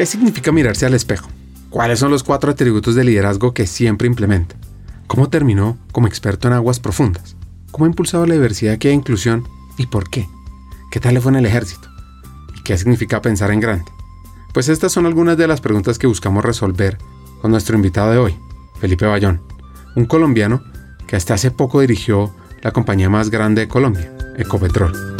¿Qué significa mirarse al espejo? ¿Cuáles son los cuatro atributos de liderazgo que siempre implementa? ¿Cómo terminó como experto en aguas profundas? ¿Cómo ha impulsado la diversidad que hay inclusión y por qué? ¿Qué tal le fue en el ejército? ¿Y qué significa pensar en grande? Pues estas son algunas de las preguntas que buscamos resolver con nuestro invitado de hoy, Felipe Bayón, un colombiano que hasta hace poco dirigió la compañía más grande de Colombia, Ecopetrol.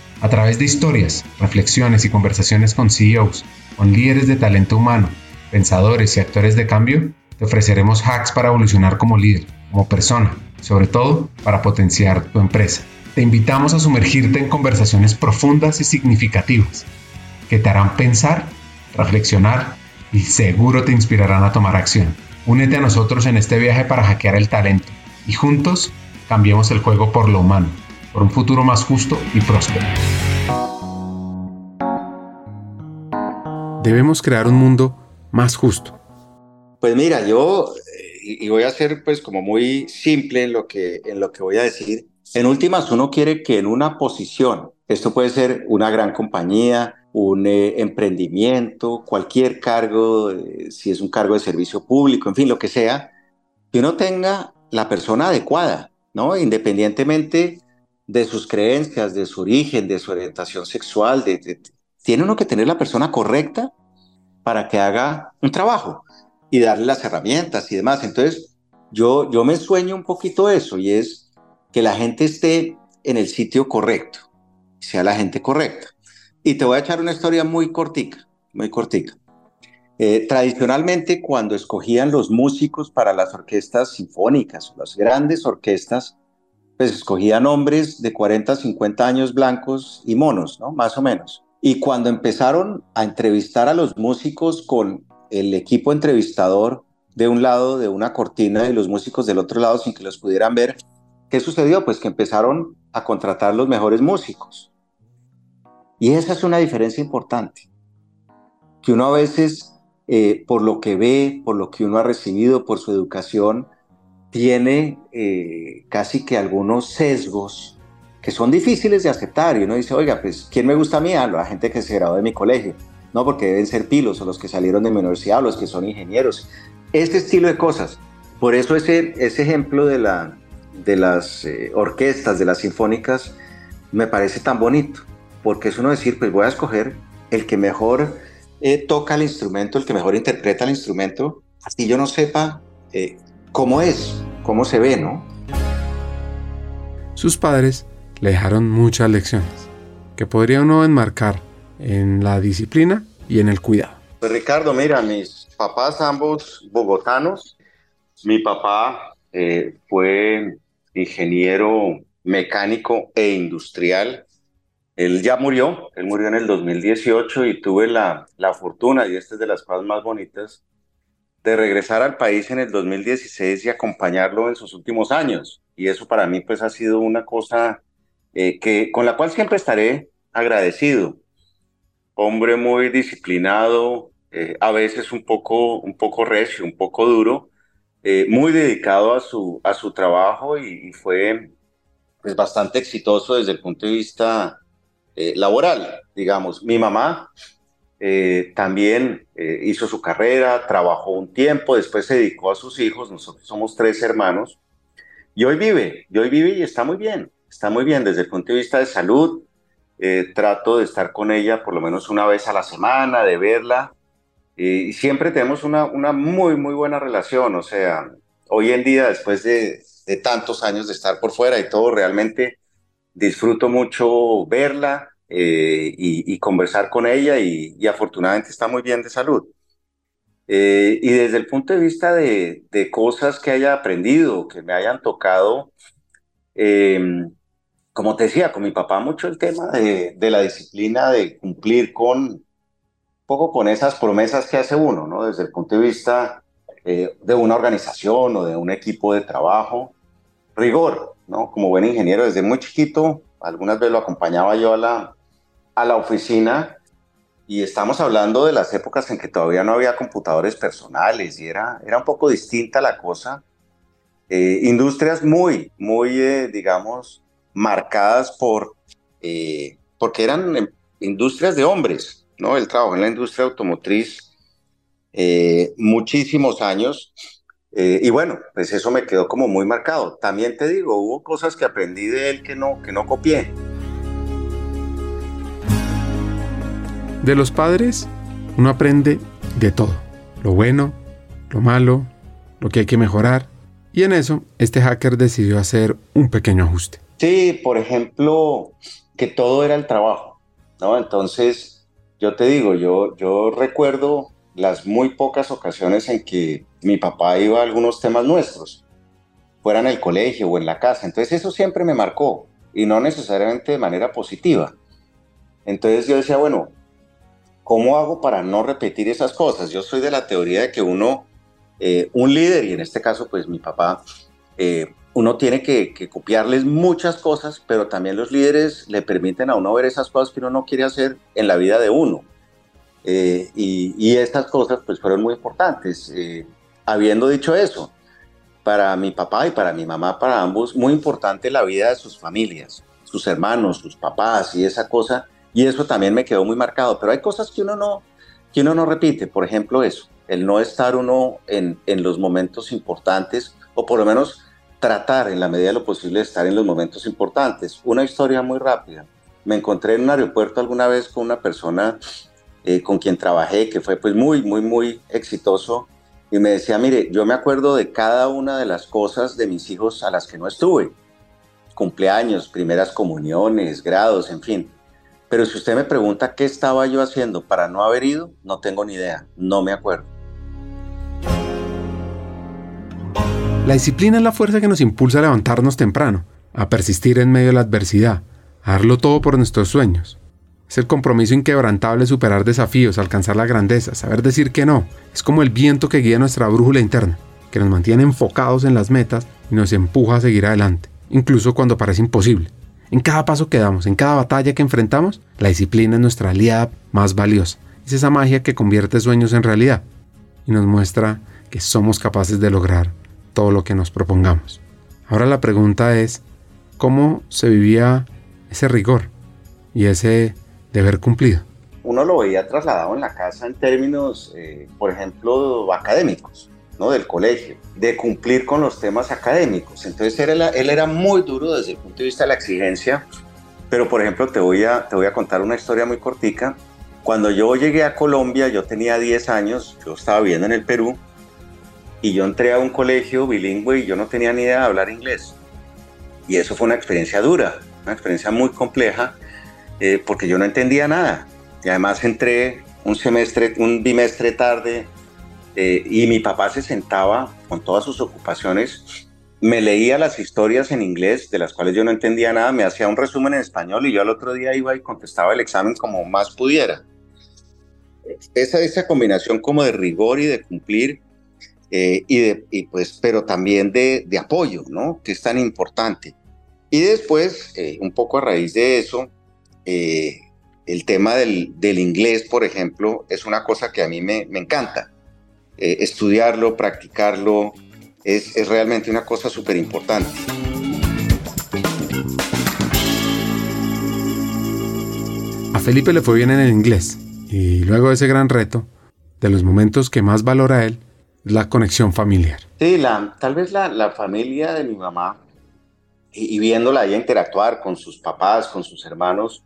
a través de historias, reflexiones y conversaciones con CEOs, con líderes de talento humano, pensadores y actores de cambio, te ofreceremos hacks para evolucionar como líder, como persona, sobre todo para potenciar tu empresa te invitamos a sumergirte en conversaciones profundas y significativas que te harán pensar, reflexionar y seguro te inspirarán a tomar acción. Únete a nosotros en este viaje para hackear el talento y juntos cambiemos el juego por lo humano, por un futuro más justo y próspero. Debemos crear un mundo más justo. Pues mira, yo eh, y voy a ser pues como muy simple en lo que en lo que voy a decir en últimas, uno quiere que en una posición, esto puede ser una gran compañía, un eh, emprendimiento, cualquier cargo, eh, si es un cargo de servicio público, en fin, lo que sea, que uno tenga la persona adecuada, ¿no? Independientemente de sus creencias, de su origen, de su orientación sexual, tiene uno que tener la persona correcta para que haga un trabajo y darle las herramientas y demás. Entonces, yo, yo me sueño un poquito eso y es que la gente esté en el sitio correcto, sea la gente correcta. Y te voy a echar una historia muy cortica, muy cortica. Eh, tradicionalmente, cuando escogían los músicos para las orquestas sinfónicas, las grandes orquestas, pues escogían hombres de 40, 50 años blancos y monos, ¿no? Más o menos. Y cuando empezaron a entrevistar a los músicos con el equipo entrevistador de un lado de una cortina y los músicos del otro lado sin que los pudieran ver, ¿Qué sucedió? Pues que empezaron a contratar los mejores músicos. Y esa es una diferencia importante, que uno a veces, eh, por lo que ve, por lo que uno ha recibido, por su educación, tiene eh, casi que algunos sesgos que son difíciles de aceptar. Y uno dice, oiga, pues, ¿quién me gusta a mí? A la gente que se graduó de mi colegio. No, porque deben ser pilos o los que salieron de mi universidad o los que son ingenieros. Este estilo de cosas. Por eso ese, ese ejemplo de la, de las eh, orquestas, de las sinfónicas, me parece tan bonito, porque es uno decir, pues voy a escoger el que mejor eh, toca el instrumento, el que mejor interpreta el instrumento, así yo no sepa eh, cómo es, cómo se ve, ¿no? Sus padres le dejaron muchas lecciones que podría uno enmarcar en la disciplina y en el cuidado. Pues Ricardo, mira, mis papás ambos bogotanos, mi papá fue ingeniero mecánico e industrial. Él ya murió, él murió en el 2018 y tuve la, la fortuna, y esta es de las cosas más bonitas, de regresar al país en el 2016 y acompañarlo en sus últimos años. Y eso para mí pues ha sido una cosa eh, que, con la cual siempre estaré agradecido. Hombre muy disciplinado, eh, a veces un poco, un poco recio, un poco duro, eh, muy dedicado a su, a su trabajo y, fue pues, bastante exitoso desde el punto de vista laboral, digamos. Mi mamá eh, también hizo su carrera, trabajó un tiempo, después se dedicó a sus hijos, nosotros somos tres hermanos, y hoy vive, y hoy vive y está muy bien, está muy bien desde el punto de vista de salud. trato de estar con ella por lo menos una vez a la semana, de verla, y siempre tenemos una, una muy, muy buena relación. O sea, hoy en día, después de, de tantos años de estar por fuera y todo, realmente disfruto mucho verla eh, y, conversar con ella y, y, afortunadamente está muy bien de salud. Eh, y desde el punto de vista de, de, cosas que haya aprendido, que me hayan tocado, em, como te decía, con mi papá mucho el tema de, de la disciplina, de cumplir con, poco con esas promesas que hace uno, ¿no? Desde el punto de vista eh, de una organización o de un equipo de trabajo. Rigor, ¿no? Como buen ingeniero, desde muy chiquito, algunas veces lo acompañaba yo a la, a la oficina y estamos hablando de las épocas en que todavía no había computadores personales y era, era un poco distinta la cosa. Eh, industrias muy, muy, eh, digamos, marcadas por, porque eran em, industrias de hombres, ¿no? El trabajo en la industria automotriz eh, muchísimos años. Eh, y bueno, pues eso me quedó como muy marcado. También te digo, hubo cosas que aprendí de él que no, que no copié. De los padres, uno aprende de todo. Lo bueno, lo malo, lo que hay que mejorar. Y en eso, este hacker decidió hacer un pequeño ajuste. Sí, por ejemplo, que todo era el trabajo, ¿no? Entonces, yo te digo, yo, yo recuerdo las muy pocas ocasiones en que mi papá iba a algunos temas nuestros, fuera en el colegio o en la casa. Entonces eso siempre me marcó y no necesariamente de manera positiva. Entonces yo decía, bueno, ¿cómo hago para no repetir esas cosas? Yo soy de la teoría de que uno, eh, un líder, y en este caso pues mi papá, eh, uno tiene que, que, copiarles muchas cosas, pero también los líderes le permiten a uno ver esas cosas que uno no quiere hacer en la vida de uno. Eh, y, estas cosas pues fueron muy importantes. Eh, habiendo dicho eso, para mi papá y para mi mamá, para ambos, muy importante la vida de sus familias, sus hermanos, sus papás y esa cosa. Y eso también me quedó muy marcado. Pero hay cosas que uno no, que uno no repite. Por ejemplo, eso, el no estar uno en, en los momentos importantes o por lo menos tratar en la medida de lo posible de estar en los momentos importantes. Una historia muy rápida. Me encontré en un aeropuerto alguna vez con una persona eh, con quien trabajé, que fue pues muy, muy, muy exitoso, y me decía, mire, yo me acuerdo de cada una de las cosas de mis hijos a las que no estuve, cumpleaños, primeras comuniones, grados, en fin. Pero si usted me pregunta qué estaba yo haciendo para no haber ido, no tengo ni idea, no me acuerdo. La disciplina es la fuerza que nos impulsa a levantarnos temprano, a persistir en medio de la adversidad, a darlo todo por nuestros sueños. Es el compromiso inquebrantable superar desafíos, alcanzar la grandeza, saber decir que no. Es como el viento que guía nuestra brújula interna, que nos mantiene enfocados en las metas y nos empuja a seguir adelante, incluso cuando parece imposible. En cada paso que damos, en cada batalla que enfrentamos, la disciplina es nuestra aliada más valiosa. Es esa magia que convierte sueños en realidad y nos muestra que somos capaces de lograr todo lo que nos propongamos. Ahora la pregunta es, ¿cómo se vivía ese rigor y ese de haber cumplido? Uno lo veía trasladado en la casa en términos, eh, por ejemplo, académicos, ¿no? Del colegio, de cumplir con los temas académicos. Entonces él era, él era muy duro desde el punto de vista de la exigencia, pero por ejemplo te voy a, te voy a contar una historia muy cortica. Cuando yo llegué a Colombia, yo tenía 10 años, yo estaba viviendo en el Perú, y yo entré a un colegio bilingüe y yo no tenía ni idea de hablar inglés. Y eso fue una experiencia dura, una experiencia muy compleja, eh, porque yo no entendía nada. Y además entré un semestre, un bimestre tarde eh, y mi papá se sentaba con todas sus ocupaciones, me leía las historias en inglés de las cuales yo no entendía nada, me hacía un resumen en español y yo al otro día iba y contestaba el examen como más pudiera. Esa, esa combinación como de rigor y de cumplir eh, y, de, y pues, pero también de, de, apoyo, ¿no? Que es tan importante. Y después, un poco a raíz de eso, eh, el tema del, inglés, por ejemplo, es una cosa que a mí me, encanta. Eh, estudiarlo, practicarlo, es, es realmente una cosa súper importante. A Felipe le fue bien en el inglés y luego de ese gran reto, de los momentos que más valora él, la conexión familiar. Sí, la, tal vez la, la familia de mi mamá y, viéndola ella interactuar con sus papás, con sus hermanos,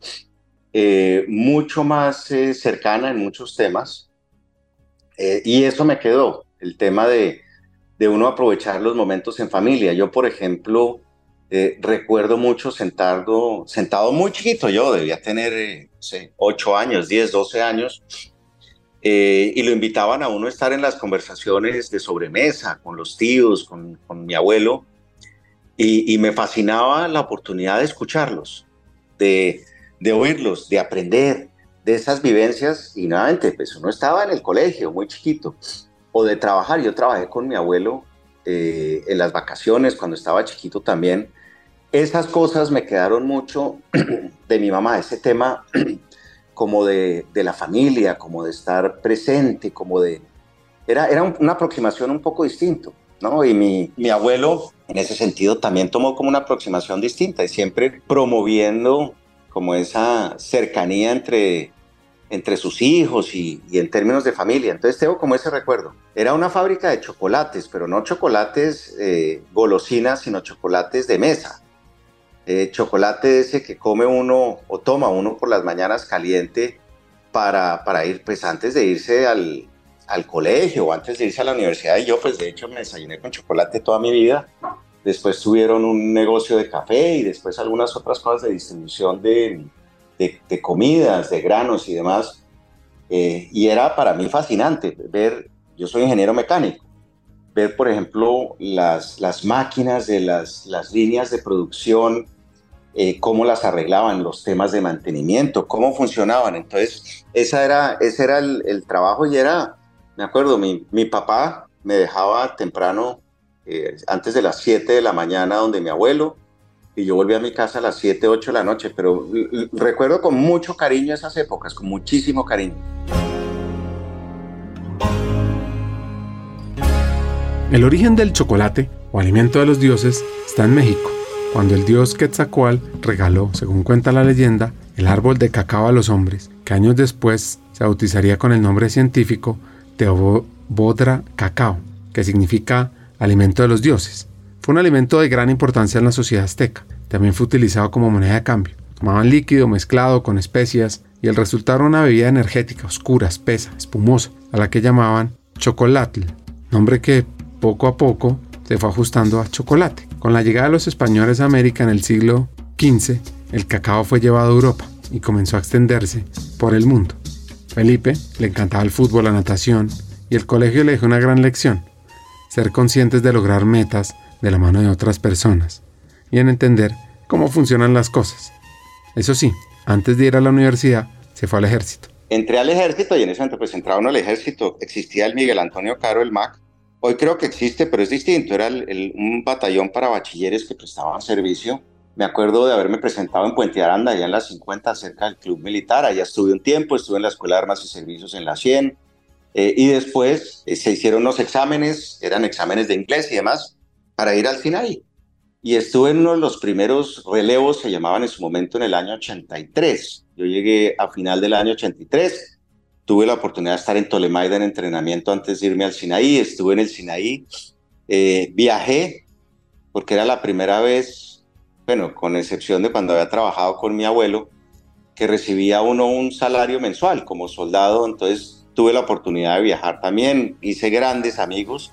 eh, mucho más eh, cercana en muchos temas. Eh, y eso me quedó, el tema de, de, uno aprovechar los momentos en familia. Yo, por ejemplo, recuerdo mucho sentado, sentado muy chiquito, yo debía tener, no sé, 8 años, 10, 12 años, y lo invitaban a uno a estar en las conversaciones de sobremesa con los tíos, con, con mi abuelo, y, me fascinaba la oportunidad de escucharlos, de, de, oírlos, de aprender, de esas vivencias y nuevamente, pues uno estaba en el colegio muy chiquito o de trabajar. Yo trabajé con mi abuelo eh, en las vacaciones cuando estaba chiquito también. Esas cosas me quedaron mucho de mi mamá, ese tema como de, de la familia, como de estar presente, como de... Era, era una aproximación un poco distinto, ¿no? Y mi, mi abuelo en ese sentido también tomó como una aproximación distinta y siempre promoviendo como esa cercanía entre, entre sus hijos y, en términos de familia. Entonces tengo como ese recuerdo. Era una fábrica de chocolates, pero no chocolates eh, golosinas, sino chocolates de mesa. Eh, chocolate ese que come uno o toma uno por las mañanas caliente para, para ir, pues antes de irse al, al colegio o antes de irse a la universidad. Y yo, pues de hecho, me desayuné con chocolate toda mi vida. Después tuvieron un negocio de café y después algunas otras cosas de distribución de, de, comidas, de granos y demás. Eh, y era para mí fascinante ver, yo soy ingeniero mecánico, ver, por ejemplo, las, las máquinas de las, las líneas de producción, eh, cómo las arreglaban, los temas de mantenimiento, cómo funcionaban. Entonces, esa era, ese era el, el trabajo y era me acuerdo, mi, mi papá me dejaba temprano, eh, antes de las 7 de la mañana, donde mi abuelo, y yo volví a mi casa a las 7, 8 de la noche, pero recuerdo con mucho cariño esas épocas, con muchísimo cariño. El origen del chocolate, o alimento de los dioses, está en México, cuando el dios Quetzalcoatl regaló, según cuenta la leyenda, el árbol de cacao a los hombres, que años después se bautizaría con el nombre científico Teobodra cacao, que significa alimento de los dioses. Fue un alimento de gran importancia en la sociedad azteca. También fue utilizado como moneda de cambio. Tomaban líquido mezclado con especias y el resultado era una bebida energética, oscura, espesa, espumosa, a la que llamaban chocolatl, nombre que poco a poco se fue ajustando a chocolate. Con la llegada de los españoles a América en el siglo XV, el cacao fue llevado a Europa y comenzó a extenderse por el mundo. Felipe le encantaba el fútbol, la natación, y el colegio le dejó una gran lección, ser conscientes de lograr metas de la mano de otras personas y en entender cómo funcionan las cosas. Eso sí, antes de ir a la universidad, se fue al ejército. Entré al ejército y en ese momento pues entraba uno al ejército, existía el Miguel Antonio Caro, el MAC, hoy creo que existe, pero es distinto, era un batallón para bachilleres que prestaban servicio me acuerdo de haberme presentado en Puente Aranda, allá en la 50, cerca del Club Militar. Allá estuve un tiempo, estuve en la Escuela de Armas y Servicios en la 100. Eh, y después eh, se hicieron los exámenes, eran exámenes de inglés y demás, para ir al Sinaí. Y estuve en uno de los primeros relevos, se llamaban en su momento en el año 83. Yo llegué a final del año 83. Tuve la oportunidad de estar en Tolemaida en entrenamiento antes de irme al Sinaí. Estuve en el Sinaí. Eh, viajé porque era la primera vez bueno, con excepción de cuando había trabajado con mi abuelo, que recibía uno un salario mensual como soldado, entonces tuve la oportunidad de viajar también, hice grandes amigos,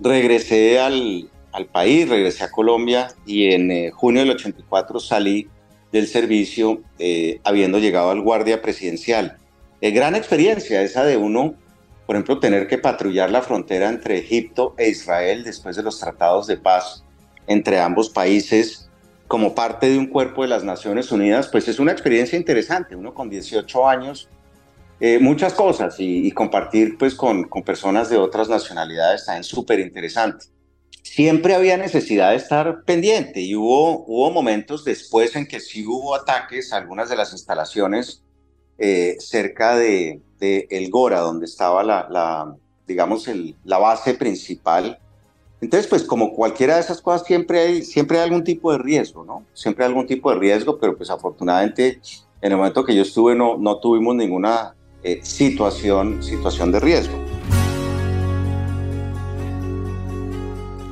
regresé al, al país, regresé a Colombia y en eh, junio del 84 salí del servicio eh, habiendo llegado al guardia presidencial. Eh, gran experiencia esa de uno, por ejemplo, tener que patrullar la frontera entre Egipto e Israel después de los tratados de paz entre ambos países como parte de un cuerpo de las Naciones Unidas, pues es una experiencia interesante, uno con 18 años, eh, muchas cosas y, compartir pues con, con, personas de otras nacionalidades también súper interesante. Siempre había necesidad de estar pendiente y hubo, hubo momentos después en que sí hubo ataques a algunas de las instalaciones eh, cerca de, de, El Gora, donde estaba la, la digamos, el, la base principal entonces, pues como cualquiera de esas cosas, siempre hay, siempre hay algún tipo de riesgo, ¿no? Siempre hay algún tipo de riesgo, pero pues afortunadamente en el momento que yo estuve no, no tuvimos ninguna eh, situación, situación de riesgo.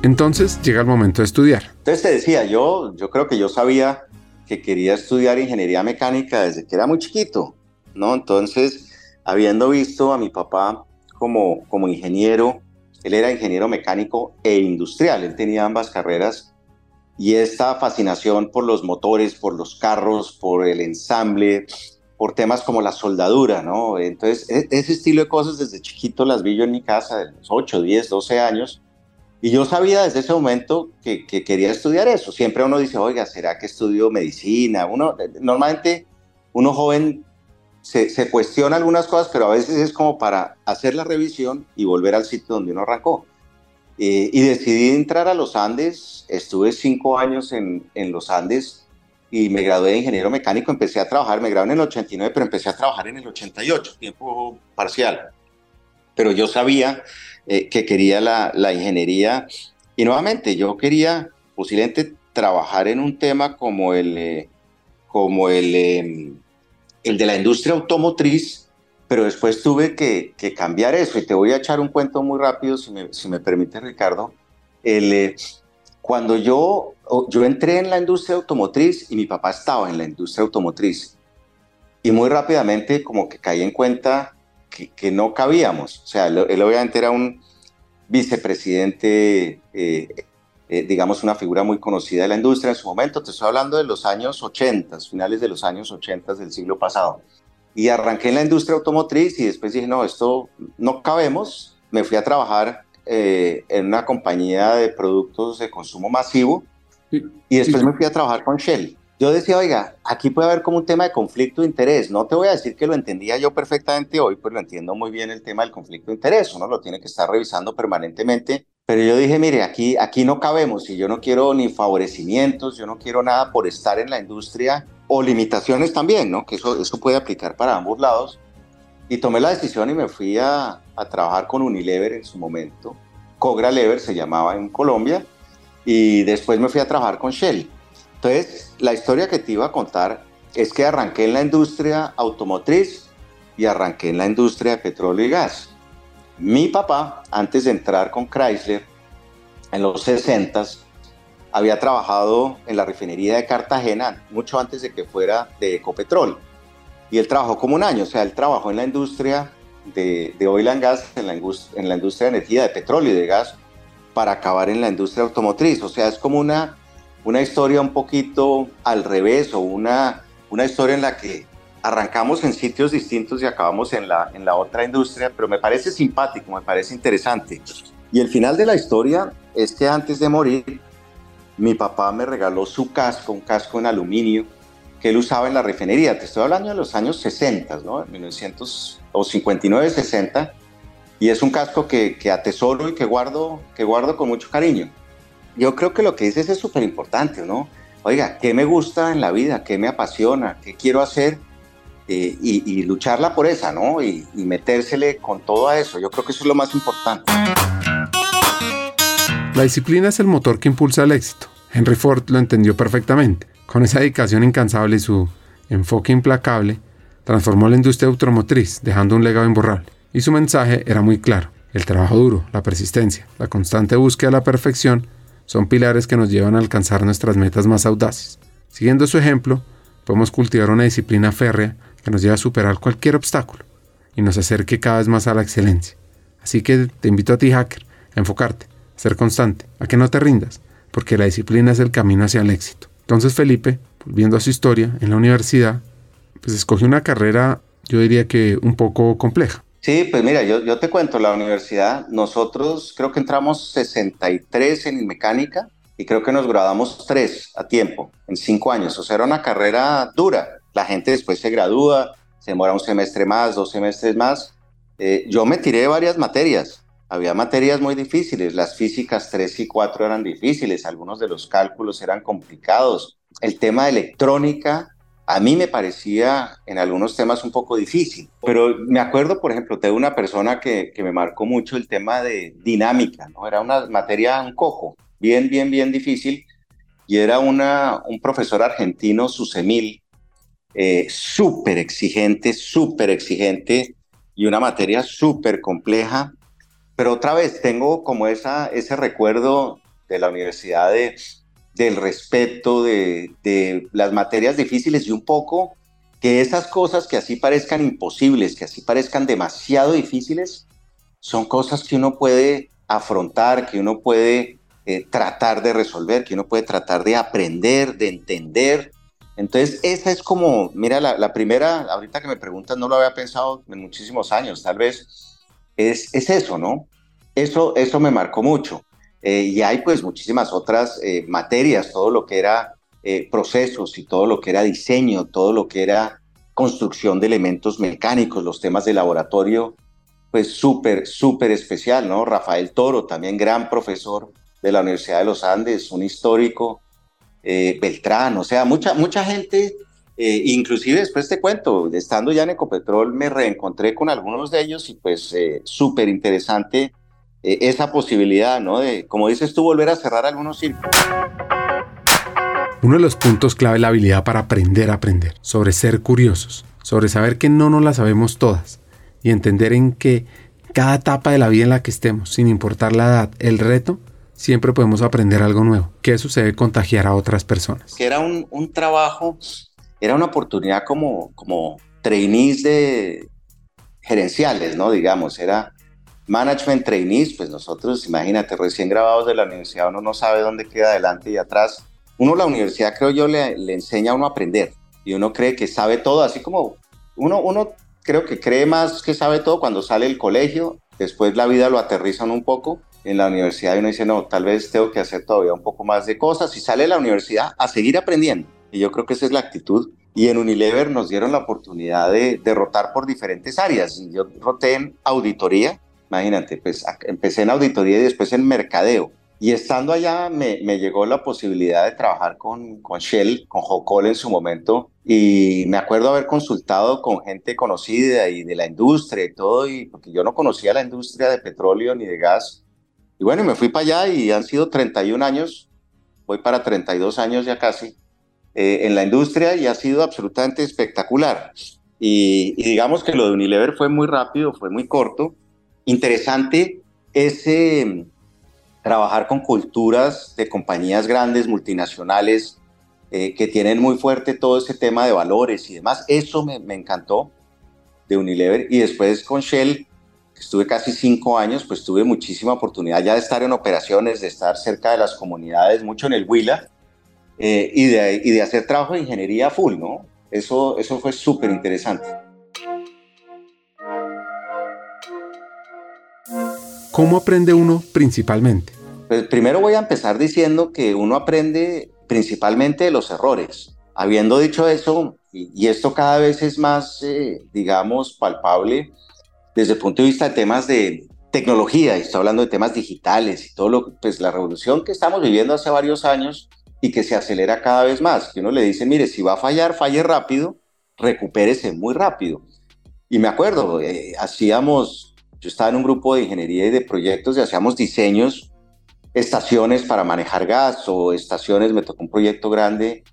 Entonces llega el momento de estudiar. Entonces te decía, yo, yo creo que yo sabía que quería estudiar ingeniería mecánica desde que era muy chiquito, ¿no? Entonces, habiendo visto a mi papá como, como ingeniero, él era ingeniero mecánico e industrial, él tenía ambas carreras y esta fascinación por los motores, por los carros, por el ensamble, por temas como la soldadura, ¿no? Entonces, e, ese estilo de cosas desde chiquito las vi yo en mi casa, de los 8, 10, 12 años, y yo sabía desde ese momento que, que, quería estudiar eso. Siempre uno dice, oiga, ¿será que estudio medicina? Uno, normalmente, uno joven se, se cuestiona algunas cosas, pero a veces es como para hacer la revisión y volver al sitio donde uno arrancó. Eh, y decidí entrar a los Andes, estuve cinco años en, en, los Andes y me gradué de ingeniero mecánico, empecé a trabajar, me gradué en el 89, pero empecé a trabajar en el 88, tiempo parcial. Pero yo sabía eh, que quería la, la, ingeniería. Y nuevamente yo quería posiblemente trabajar en un tema como el, eh, como el, em, el de la industria automotriz, pero después tuve que, cambiar eso. Y te voy a echar un cuento muy rápido, si me, si me permite Ricardo. El, eh, cuando yo, yo entré en la industria automotriz y mi papá estaba en la industria automotriz. Y muy rápidamente como que caí en cuenta que, que no cabíamos. O sea, él, obviamente era un vicepresidente, eh, eh, digamos una figura muy conocida de la industria en su momento. Te estoy hablando de los años 80, finales de los años 80 del siglo pasado. Y arranqué en la industria automotriz y después dije, no, esto no cabemos. Me fui a trabajar eh, en una compañía de productos de consumo masivo y después me fui a trabajar con Shell. Yo decía, oiga, aquí puede haber como un tema de conflicto de interés. No te voy a decir que lo entendía yo perfectamente hoy, pues lo entiendo muy bien el tema del conflicto de interés. Uno lo tiene que estar revisando permanentemente. Pero yo dije, mire, aquí, aquí no cabemos y yo no quiero ni favorecimientos, yo no quiero nada por estar en la industria o limitaciones también, ¿no? Que eso, eso puede aplicar para ambos lados. Y tomé la decisión y me fui a, a trabajar con Unilever en su momento. Cogra Lever se llamaba en Colombia. Y después me fui a trabajar con Shell. Entonces, la historia que te iba a contar es que arranqué en la industria automotriz y arranqué en la industria de petróleo y gas. Mi papá, antes de entrar con Chrysler, en los 60s, había trabajado en la refinería de Cartagena mucho antes de que fuera de Ecopetrol. Y él trabajó como un año, o sea, él trabajó en la industria de, de oil and gas, en la, en la industria de energía, de petróleo y de gas, para acabar en la industria automotriz. O sea, es como una, una historia un poquito al revés o una, una historia en la que arrancamos en sitios distintos y acabamos en la, en la otra industria, pero me parece simpático, me parece interesante. Y el final de la historia es que antes de morir, mi papá me regaló su casco, un casco en aluminio que él usaba en la refinería. Te estoy hablando de los años 60, ¿no? 1900 o 59, 60. Y es un casco que, que atesoro y que guardo, que guardo con mucho cariño. Yo creo que lo que dices es súper importante, ¿no? Oiga, ¿qué me gusta en la vida? ¿Qué me apasiona? ¿Qué quiero hacer? Eh, y, lucharla por esa, ¿no? Y, y con todo a eso. Yo creo que eso es lo más importante. La disciplina es el motor que impulsa el éxito. Henry Ford lo entendió perfectamente. Con esa dedicación incansable y su enfoque implacable, transformó la industria automotriz, dejando un legado imborrable. Y su mensaje era muy claro. El trabajo duro, la persistencia, la constante búsqueda de la perfección son pilares que nos llevan a alcanzar nuestras metas más audaces. Siguiendo su ejemplo, podemos cultivar una disciplina férrea que nos lleva a superar cualquier obstáculo y nos acerque cada vez más a la excelencia. Así que te invito a ti, hacker, a enfocarte, ser constante, a que no te rindas, porque la disciplina es el camino hacia el éxito. Entonces Felipe, volviendo a su historia, en la universidad, pues escogió una carrera, yo diría que un poco compleja. Sí, pues mira, yo, te cuento, la universidad, nosotros creo que entramos 63 en mecánica y creo que nos graduamos 3 a tiempo, en 5 años. O sea, era una carrera dura. La gente después se gradúa, se demora un semestre más, dos semestres más. Eh, yo me tiré varias materias, había materias muy difíciles, las físicas 3 y 4 eran difíciles, algunos de los cálculos eran complicados. El tema de electrónica a mí me parecía en algunos temas un poco difícil, pero me acuerdo, por ejemplo, de una persona que, que me marcó mucho el tema de dinámica, ¿no? Era una materia un coco, bien, bien, bien difícil, y era una, un profesor argentino, Susemil, eh, súper exigente, súper exigente, y una materia súper compleja, pero otra vez tengo como esa, ese recuerdo de la universidad de, del respeto, de, de las materias difíciles y un poco que esas cosas que así parezcan imposibles, que así parezcan demasiado difíciles, son cosas que uno puede afrontar, que uno puede eh, tratar de resolver, que uno puede tratar de aprender, de entender. Entonces, esa es como, mira, la, la primera, ahorita que me preguntas, no lo había pensado en muchísimos años, tal vez es, es eso, ¿no? Eso, eso me marcó mucho. Eh, y hay pues muchísimas otras eh, materias, todo lo que era eh, procesos y todo lo que era diseño, todo lo que era construcción de elementos mecánicos, los temas de laboratorio, pues súper, súper especial, ¿no? Rafael Toro, también gran profesor de la Universidad de los Andes, un histórico, eh, Beltrán, o sea, mucha, mucha gente, eh, inclusive después te cuento, estando ya en Ecopetrol me reencontré con algunos de ellos y pues eh, súper interesante esa posibilidad, ¿no? De, como dices tú, volver a cerrar algunos círculos. Uno de los puntos clave es la habilidad para aprender a aprender, sobre ser curiosos, sobre saber que no nos la sabemos todas y entender en que cada etapa de la vida en la que estemos, sin importar la edad, el reto, siempre podemos aprender algo nuevo. ¿Qué sucede contagiar a otras personas? Que era un, un trabajo, era una oportunidad como, como trainees de gerenciales, ¿no? Digamos, era management trainees, pues nosotros, imagínate, recién grabados de la universidad, uno no sabe dónde queda adelante y atrás. Uno, la universidad, creo yo, le, le enseña a uno a aprender y uno cree que sabe todo, así como uno, uno creo que cree más que sabe todo cuando sale del colegio, después la vida lo aterrizan un poco en la universidad y uno dice, no, tal vez tengo que hacer todavía un poco más de cosas y sale la universidad a seguir aprendiendo. Y yo creo que esa es la actitud. Y en Unilever nos dieron la oportunidad de, derrotar por diferentes áreas. Yo roté en auditoría, imagínate, pues empecé en auditoría y después en mercadeo. Y estando allá me, me, llegó la posibilidad de trabajar con, con Shell, con Jocol en su momento. Y me acuerdo haber consultado con gente conocida y de la industria y todo, y porque yo no conocía la industria de petróleo ni de gas. Y bueno, me fui para allá y han sido 31 años, voy para 32 años ya casi, eh, en la industria y ha sido absolutamente espectacular. Y, y digamos que lo de Unilever fue muy rápido, fue muy corto. Interesante ese trabajar con culturas de compañías grandes, multinacionales, eh, que tienen muy fuerte todo ese tema de valores y demás. Eso me, me, encantó de Unilever. Y después con Shell, que estuve casi cinco años, pues tuve muchísima oportunidad ya de estar en operaciones, de estar cerca de las comunidades, mucho en el Huila, eh, y, de, y de hacer trabajo de ingeniería full, ¿no? Eso, eso fue súper interesante. ¿Cómo aprende uno principalmente? Pues primero voy a empezar diciendo que uno aprende principalmente de los errores. Habiendo dicho eso, y, esto cada vez es más, eh, digamos, palpable desde el punto de vista de temas de tecnología, y estoy hablando de temas digitales y todo lo, pues la revolución que estamos viviendo hace varios años y que se acelera cada vez más. Que uno le dice, mire, si va a fallar, falle rápido, recupérese muy rápido. Y me acuerdo, eh, hacíamos yo estaba en un grupo de ingeniería y de proyectos y hacíamos diseños, estaciones para manejar gas o estaciones, me tocó un proyecto grande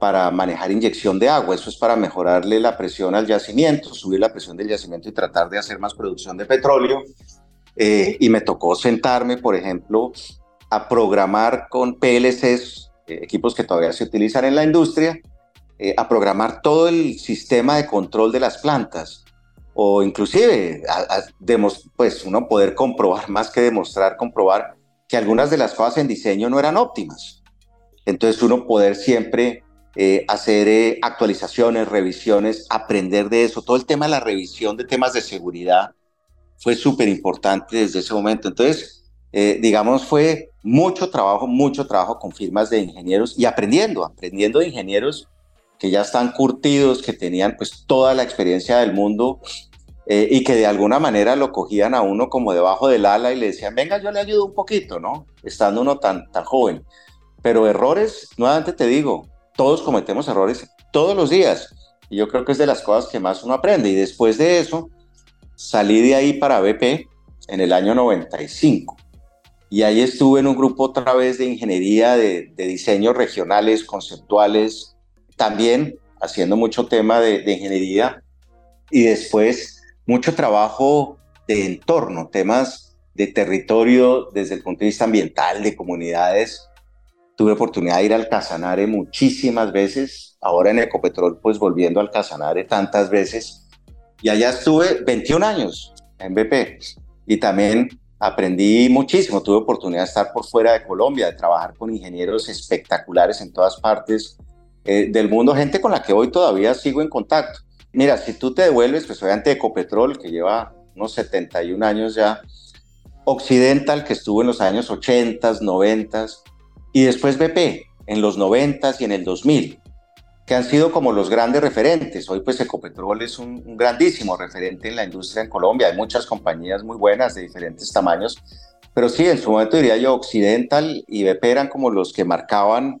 para manejar inyección de agua. Eso es para mejorarle la presión al yacimiento, subir la presión del yacimiento y tratar de hacer más producción de petróleo. Eh, y me tocó sentarme, por ejemplo, a programar con PLCs, eh, equipos que todavía se utilizan en la industria, eh, a programar todo el sistema de control de las plantas o inclusive pues uno poder comprobar más que demostrar, comprobar que algunas de las cosas en diseño no eran óptimas. Entonces uno poder siempre eh, hacer eh, actualizaciones, revisiones, aprender de eso. Todo el tema de la revisión de temas de seguridad fue súper importante desde ese momento. Entonces, eh, digamos, fue mucho trabajo, mucho trabajo con firmas de ingenieros y aprendiendo, aprendiendo de ingenieros que ya están curtidos, que tenían pues toda la experiencia del mundo eh, y que de alguna manera lo cogían a uno como debajo del ala y le decían, venga, yo le ayudo un poquito, ¿no? Estando uno tan, tan joven. Pero errores, nuevamente te digo, todos cometemos errores todos los días. Y yo creo que es de las cosas que más uno aprende. Y después de eso, salí de ahí para BP en el año 95. Y ahí estuve en un grupo otra vez de ingeniería, de, de diseños regionales, conceptuales, también haciendo mucho tema de, ingeniería y después mucho trabajo de entorno, temas de territorio desde el punto de vista ambiental, de comunidades. Tuve oportunidad de ir al Casanare muchísimas veces, ahora en Ecopetrol pues volviendo al Casanare tantas veces. Y allá estuve 21 años en BP y también aprendí muchísimo. Tuve oportunidad de estar por fuera de Colombia, de trabajar con ingenieros espectaculares en todas partes eh, del mundo, gente con la que hoy todavía sigo en contacto. Mira, si tú te devuelves, pues obviamente Ecopetrol, que lleva unos 71 años ya, Occidental, que estuvo en los años 80, 90, y después BP, en los 90 y en el 2000. que han sido como los grandes referentes. Hoy pues Ecopetrol es un, grandísimo referente en la industria en Colombia. Hay muchas compañías muy buenas de diferentes tamaños, pero sí, en su momento diría yo, Occidental y BP eran como los que marcaban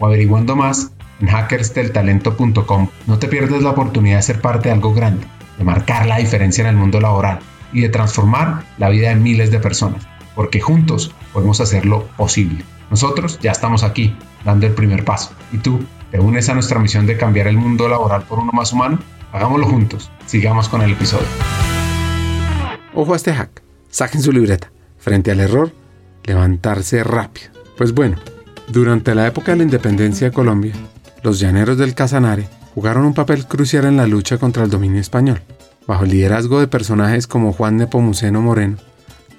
o averiguando más en hackersdeltalento.com. No te pierdas la oportunidad de ser parte de algo grande, de marcar la diferencia en el mundo laboral y de transformar la vida de miles de personas porque juntos podemos hacerlo posible. Nosotros ya estamos aquí, dando el primer paso. ¿Y tú? ¿Te unes a nuestra misión de cambiar el mundo laboral por uno más humano? Hagámoslo juntos. Sigamos con el episodio. Ojo a este hack. Saquen su libreta. Frente al error, levantarse rápido. Pues bueno, durante la época de la independencia de Colombia, los llaneros del Casanare jugaron un papel crucial en la lucha contra el dominio español. Bajo el liderazgo de personajes como Juan Nepomuceno Moreno,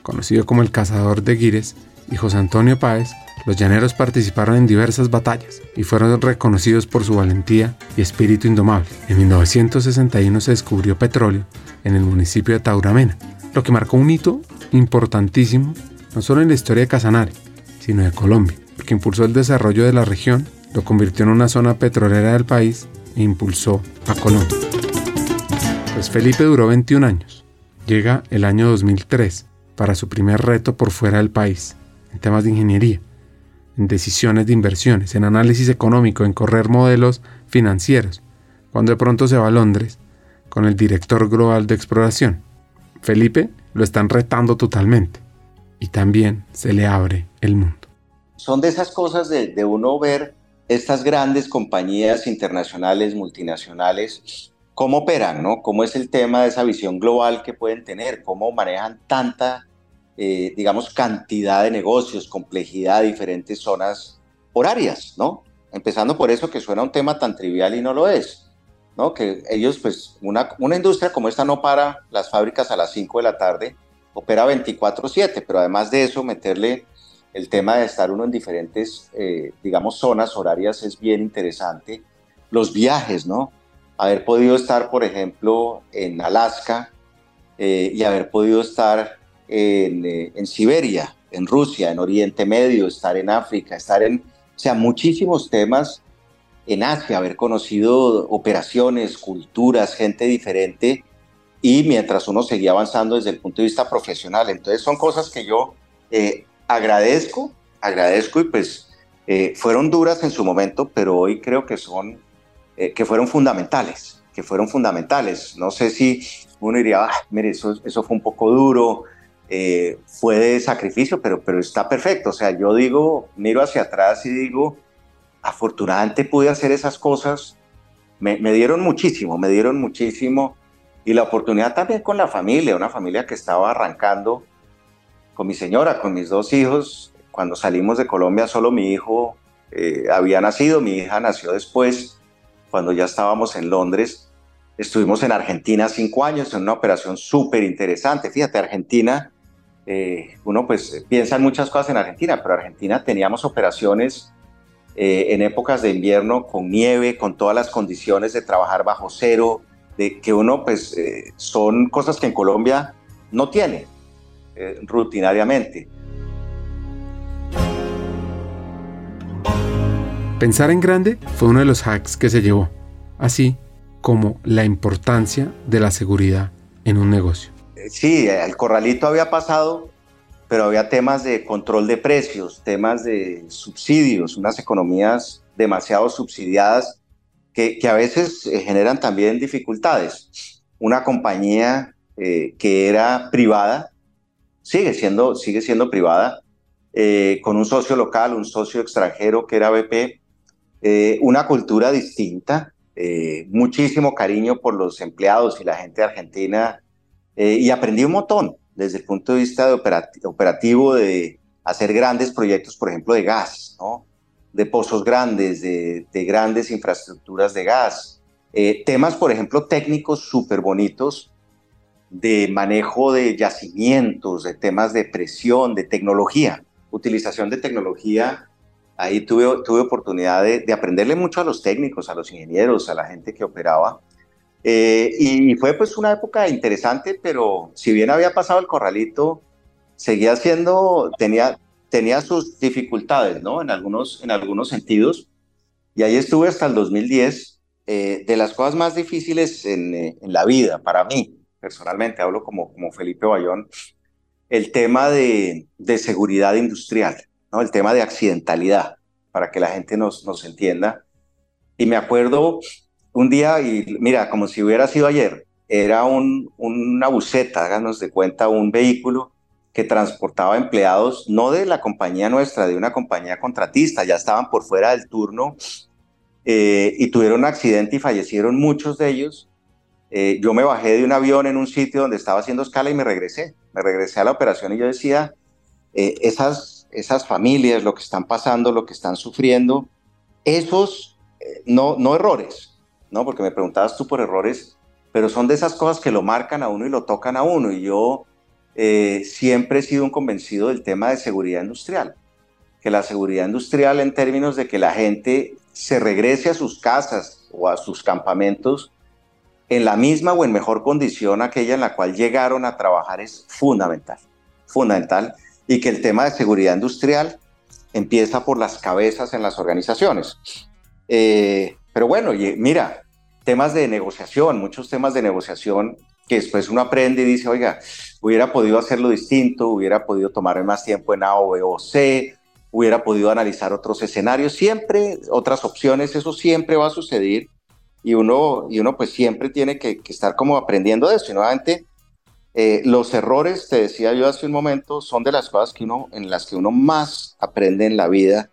conocido como el Cazador de Guires, y José Antonio Páez, los llaneros participaron en diversas batallas y fueron reconocidos por su valentía y espíritu indomable. En 1961 se descubrió petróleo en el municipio de Tauramena, lo que marcó un hito importantísimo no solo en la historia de Casanare, sino de Colombia, porque impulsó el desarrollo de la región, lo convirtió en una zona petrolera del país e impulsó a Colombia. Pues Felipe duró 21 años. Llega el año 2003 para su primer reto por fuera del país, en temas de ingeniería, en decisiones de inversiones, en análisis económico, en correr modelos financieros, cuando de pronto se va a Londres con el director global de exploración. Felipe lo están retando totalmente y también se le abre el mundo. Son de esas cosas de, de uno ver estas grandes compañías internacionales, multinacionales, cómo operan, ¿no? Cómo es el tema de esa visión global que pueden tener, cómo manejan tanta eh, digamos, cantidad de negocios, complejidad, diferentes zonas horarias, ¿no? Empezando por eso que suena un tema tan trivial y no lo es, ¿no? Que ellos, pues, una, una industria como esta no para las fábricas a las 5 de la tarde, opera 24/7, pero además de eso, meterle el tema de estar uno en diferentes, eh, digamos, zonas horarias es bien interesante. Los viajes, ¿no? Haber podido estar, por ejemplo, en Alaska eh, y haber podido estar eh, en, Siberia, en Rusia, en Oriente Medio, estar en África, estar en, o sea, muchísimos temas en Asia, haber conocido operaciones, culturas, gente diferente y mientras uno seguía avanzando desde el punto de vista profesional. Entonces son cosas que yo eh, agradezco, agradezco y pues eh, fueron duras en su momento, pero hoy creo que son, que fueron fundamentales, que fueron fundamentales. No sé si uno diría, ah, mire, eso, eso fue un poco duro, eh, fue de sacrificio, pero, pero está perfecto. O sea, yo digo, miro hacia atrás y digo, afortunadamente pude hacer esas cosas. Me, dieron muchísimo, me dieron muchísimo. Y la oportunidad también con la familia, una familia que estaba arrancando con mi señora, con mis dos hijos. Cuando salimos de Colombia, solo mi hijo eh, había nacido, mi hija nació después, cuando ya estábamos en Londres. Estuvimos en Argentina cinco años en una operación súper interesante. Fíjate, Argentina eh, uno pues piensa en muchas cosas en Argentina, pero Argentina teníamos operaciones eh, en épocas de invierno con nieve, con todas las condiciones de trabajar bajo cero, de que uno pues eh, son cosas que en Colombia no tiene rutinariamente. Pensar en grande fue uno de los hacks que se llevó, así como la importancia de la seguridad en un negocio sí, el corralito había pasado, pero había temas de control de precios, temas de subsidios, unas economías demasiado subsidiadas que, a veces eh, generan también dificultades. Una compañía eh, que era privada, sigue siendo, sigue siendo privada, eh, con un socio local, un socio extranjero que era BP, una cultura distinta, muchísimo cariño por los empleados y la gente argentina eh, y aprendí un montón desde el punto de vista de operativo de hacer grandes proyectos, por ejemplo, de gas, ¿no? de pozos grandes, de, grandes infraestructuras de gas. Eh, temas, por ejemplo, técnicos súper bonitos de manejo de yacimientos, de temas de presión, de tecnología, utilización de tecnología. Ahí tuve, tuve oportunidad de, aprenderle mucho a los técnicos, a los ingenieros, a la gente que operaba. Eh, y fue pues una época interesante, pero si bien había pasado el corralito, seguía siendo, tenía, tenía sus dificultades, ¿no? En algunos, en algunos sentidos. Y ahí estuve hasta el 2010, eh, de las cosas más difíciles en, eh, en, la vida, para mí, personalmente, hablo como, como Felipe Bayón, el tema de, de seguridad industrial, ¿no? El tema de accidentalidad, para que la gente nos, nos entienda. Y me acuerdo un día, y mira, como si hubiera sido ayer, era un, una buceta, háganos de cuenta, un vehículo que transportaba empleados no de la compañía nuestra, de una compañía contratista, ya estaban por fuera del turno eh, y tuvieron un accidente y fallecieron muchos de ellos. Eh, yo me bajé de un avión en un sitio donde estaba haciendo escala y me regresé, me regresé a la operación y yo decía, eh, esas, esas familias, lo que están pasando, lo que están sufriendo, esos no, no errores, ¿no? Porque me preguntabas tú por errores, pero son de esas cosas que lo marcan a uno y lo tocan a uno y yo eh, siempre he sido un convencido del tema de seguridad industrial, que la seguridad industrial en términos de que la gente se regrese a sus casas o a sus campamentos en la misma o en mejor condición aquella en la cual llegaron a trabajar es fundamental, fundamental, y que el tema de seguridad industrial empieza por las cabezas en las organizaciones. Eh, pero bueno, mira, temas de negociación, muchos temas de negociación que después uno aprende y dice, oiga, hubiera podido hacerlo distinto, hubiera podido tomar más tiempo en A o B o C, hubiera podido analizar otros escenarios, siempre otras opciones, eso siempre va a suceder y uno, y uno pues siempre tiene que, estar como aprendiendo de eso y nuevamente eh, los errores, te decía yo hace un momento, son de las cosas que uno, en las que uno más aprende en la vida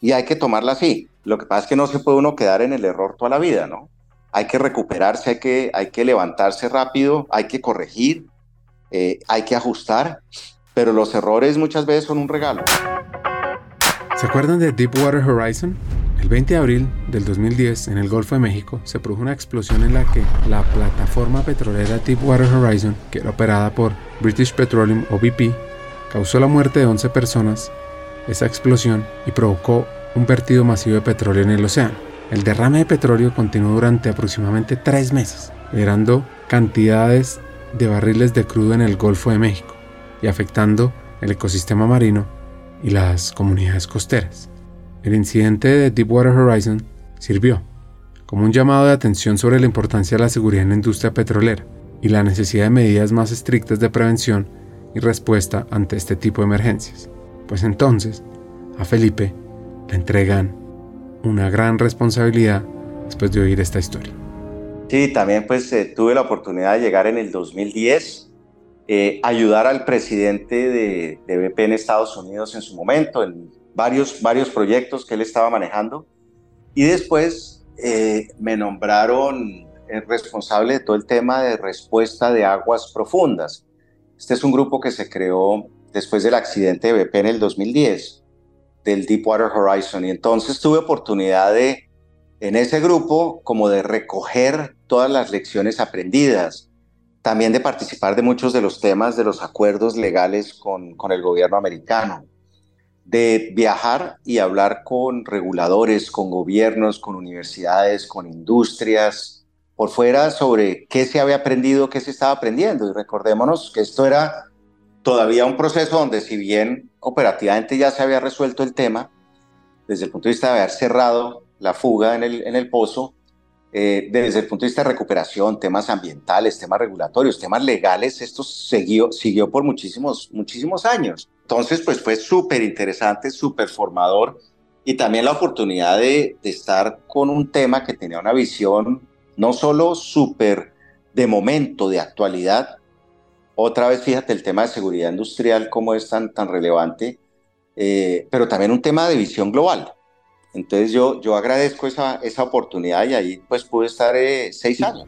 y hay que tomarla así. Lo que pasa es que no se puede uno quedar en el error toda la vida, ¿no? hay que recuperarse, hay que, hay que levantarse rápido, hay que corregir, eh, hay que ajustar, pero los errores muchas veces son un regalo. ¿Se acuerdan de Deepwater Horizon? El 20 de abril del 2010, en el Golfo de México, se produjo una explosión en la que la plataforma petrolera Deepwater Horizon, que era operada por British Petroleum o BP, causó la muerte de 11 personas, esa explosión, y provocó un vertido masivo de petróleo en el océano. El derrame de petróleo continuó durante aproximadamente tres meses, generando cantidades de barriles de crudo en el Golfo de México y afectando el ecosistema marino y las comunidades costeras. El incidente de Deepwater Horizon sirvió como un llamado de atención sobre la importancia de la seguridad en la industria petrolera y la necesidad de medidas más estrictas de prevención y respuesta ante este tipo de emergencias. Pues entonces, a Felipe le entregan una gran responsabilidad después de oír esta historia. Sí, también pues eh, tuve la oportunidad de llegar en el 2010, eh, ayudar al presidente de, BP en Estados Unidos en su momento, en varios, varios proyectos que él estaba manejando. Y después eh, me nombraron responsable de todo el tema de respuesta de aguas profundas. Este es un grupo que se creó después del accidente de BP en el 2010 del Deepwater Horizon. Y entonces tuve oportunidad de, en ese grupo, como de recoger todas las lecciones aprendidas, también de participar de muchos de los temas de los acuerdos legales con, con el gobierno americano, de viajar y hablar con reguladores, con gobiernos, con universidades, con industrias, por fuera sobre qué se había aprendido, qué se estaba aprendiendo. Y recordémonos que esto era todavía un proceso donde si bien operativamente ya se había resuelto el tema, desde el punto de vista de haber cerrado la fuga en el, en el pozo, eh, desde el punto de vista de recuperación, temas ambientales, temas regulatorios, temas legales, esto siguió, siguió por muchísimos, muchísimos años. Entonces, pues fue súper interesante, súper formador y también la oportunidad de, de estar con un tema que tenía una visión no solo súper de momento, de actualidad, otra vez, fíjate el tema de seguridad industrial, cómo es tan, tan relevante, eh, pero también un tema de visión global. Entonces yo, yo agradezco esa, esa oportunidad y ahí pues pude estar eh, seis años.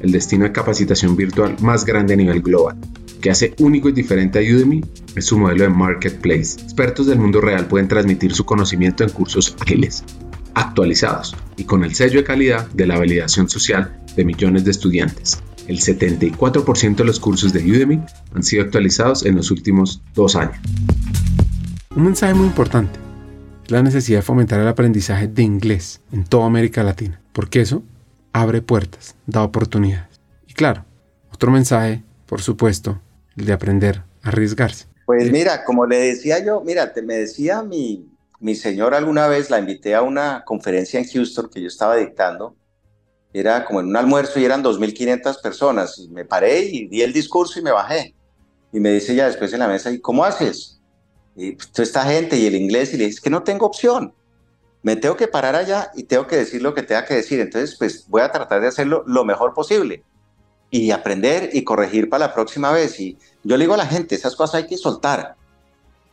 el destino de capacitación virtual más grande a nivel global que hace único y diferente a Udemy es su modelo de marketplace. Expertos del mundo real pueden transmitir su conocimiento en cursos ágiles, actualizados y con el sello de calidad de la validación social de millones de estudiantes. El 74% de los cursos de Udemy han sido actualizados en los últimos dos años. Un mensaje muy importante la necesidad de fomentar el aprendizaje de inglés en toda América Latina, porque eso abre puertas, da oportunidades. Y claro, otro mensaje, por supuesto, de aprender a arriesgarse. Pues mira, como le decía yo, mira, te, me decía mi, mi señora alguna vez, la invité a una conferencia en Houston que yo estaba dictando, era como en un almuerzo y eran 2.500 personas, y me paré y di el discurso y me bajé. Y me dice ya después en la mesa, ¿y cómo haces? Y pues, toda esta gente y el inglés, y le dice, que no tengo opción. Me tengo que parar allá y tengo que decir lo que tenga que decir. Entonces, pues voy a tratar de hacerlo lo mejor posible y aprender y corregir para la próxima vez. Y yo le digo a la gente, esas cosas hay que soltar,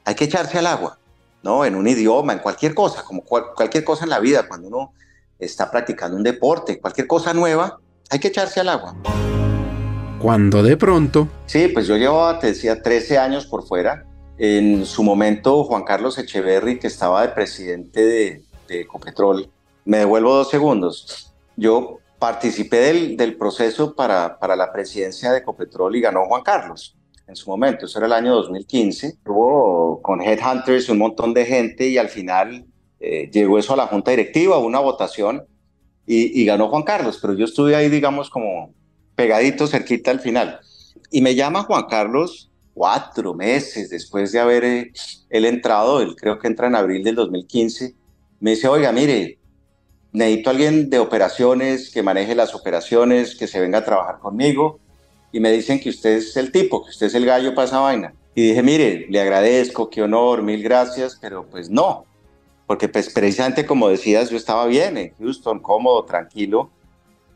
hay que echarse al agua, ¿no? En un idioma, en cualquier cosa, como cualquier cosa en la vida, cuando uno está practicando un deporte, cualquier cosa nueva, hay que echarse al agua. Cuando de pronto... Sí, pues yo llevo, te decía, 13 años por fuera. En su momento, Juan Carlos Echeverry, que estaba de presidente de, de Ecopetrol, me devuelvo dos segundos. Yo participé del, del proceso para, para, la presidencia de Ecopetrol y ganó Juan Carlos en su momento, eso era el año 2015. Hubo con Headhunters un montón de gente y al final eh, llegó eso a la junta directiva, una votación y, y, ganó Juan Carlos, pero yo estuve ahí, digamos, como pegadito, cerquita al final. Y me llama Juan Carlos cuatro meses después de haber eh, él entrado, él creo que entra en abril del 2015, me dice, oiga, mire, necesito a alguien de operaciones, que maneje las operaciones, que se venga a trabajar conmigo. Y me dicen que usted es el tipo, que usted es el gallo para esa vaina. Y dije, mire, le agradezco, qué honor, mil gracias, pero pues no. Porque pues precisamente como decías, yo estaba bien en Houston, cómodo, tranquilo,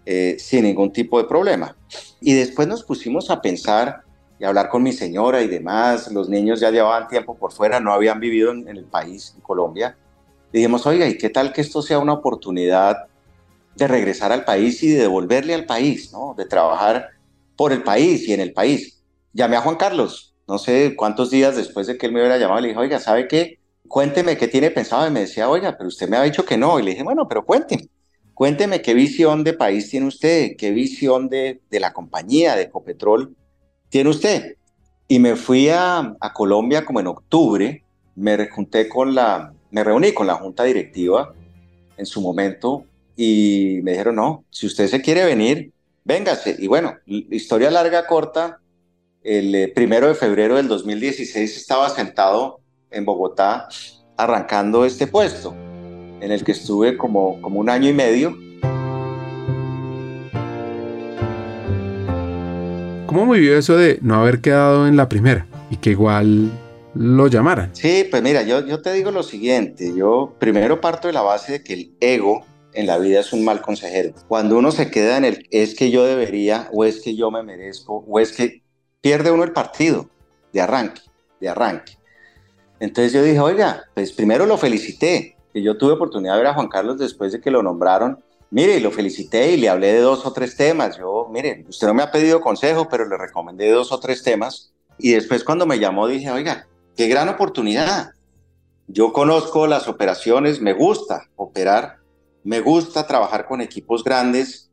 eh, sin ningún tipo de problema. Y después nos pusimos a pensar y a hablar con mi señora y demás. Los niños ya llevaban tiempo por fuera, no habían vivido en, en el país, en Colombia dijimos, oiga, ¿y qué tal que esto sea una oportunidad de regresar al país y de devolverle al país, ¿no? De trabajar por el país y en el país. Llamé a Juan Carlos, no sé cuántos días después de que él me hubiera llamado, le dije, oiga, ¿sabe qué? Cuénteme qué tiene pensado. Y me decía, oiga, pero usted me ha dicho que no. Y le dije, bueno, pero cuénteme. Cuénteme qué visión de país tiene usted, qué visión de, de la compañía de Ecopetrol tiene usted. Y me fui a, a Colombia como en octubre, me junté con la me reuní con la junta directiva en su momento y me dijeron, no, si usted se quiere venir, véngase. Y bueno, historia larga, corta, el eh, primero de febrero del 2016 estaba sentado en Bogotá arrancando este puesto, en el que estuve como, como un año y medio. ¿Cómo vivió eso de no haber quedado en la primera y que igual lo llamaran. Sí, pues mira, yo, yo te digo lo siguiente, yo primero parto de la base de que el ego en la vida es un mal consejero. Cuando uno se queda en el es que yo debería o es que yo me merezco o es que pierde uno el partido de arranque, de arranque. Entonces yo dije, oiga, pues primero lo felicité, que yo tuve oportunidad de ver a Juan Carlos después de que lo nombraron. Mire, lo felicité y le hablé de dos o tres temas. Yo, mire, usted no me ha pedido consejo, pero le recomendé dos o tres temas. Y después cuando me llamó dije, oiga, qué gran oportunidad. Yo conozco las operaciones, me gusta operar, me gusta trabajar con equipos grandes,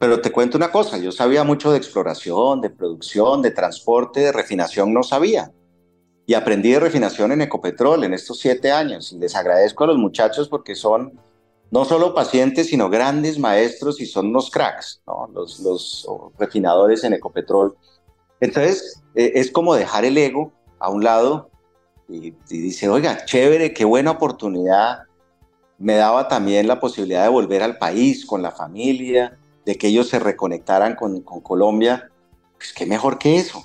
pero te cuento una cosa, yo sabía mucho de exploración, de producción, de transporte, de refinación, no sabía. Y aprendí de refinación en Ecopetrol en estos siete años. Y les agradezco a los muchachos porque son no solo pacientes, sino grandes maestros y son unos cracks, los, los refinadores en Ecopetrol. Entonces, eh, es como dejar el ego a un lado y, dice, oiga, chévere, qué buena oportunidad. Me daba también la posibilidad de volver al país con la familia, de que ellos se reconectaran con, Colombia. Pues qué mejor que eso.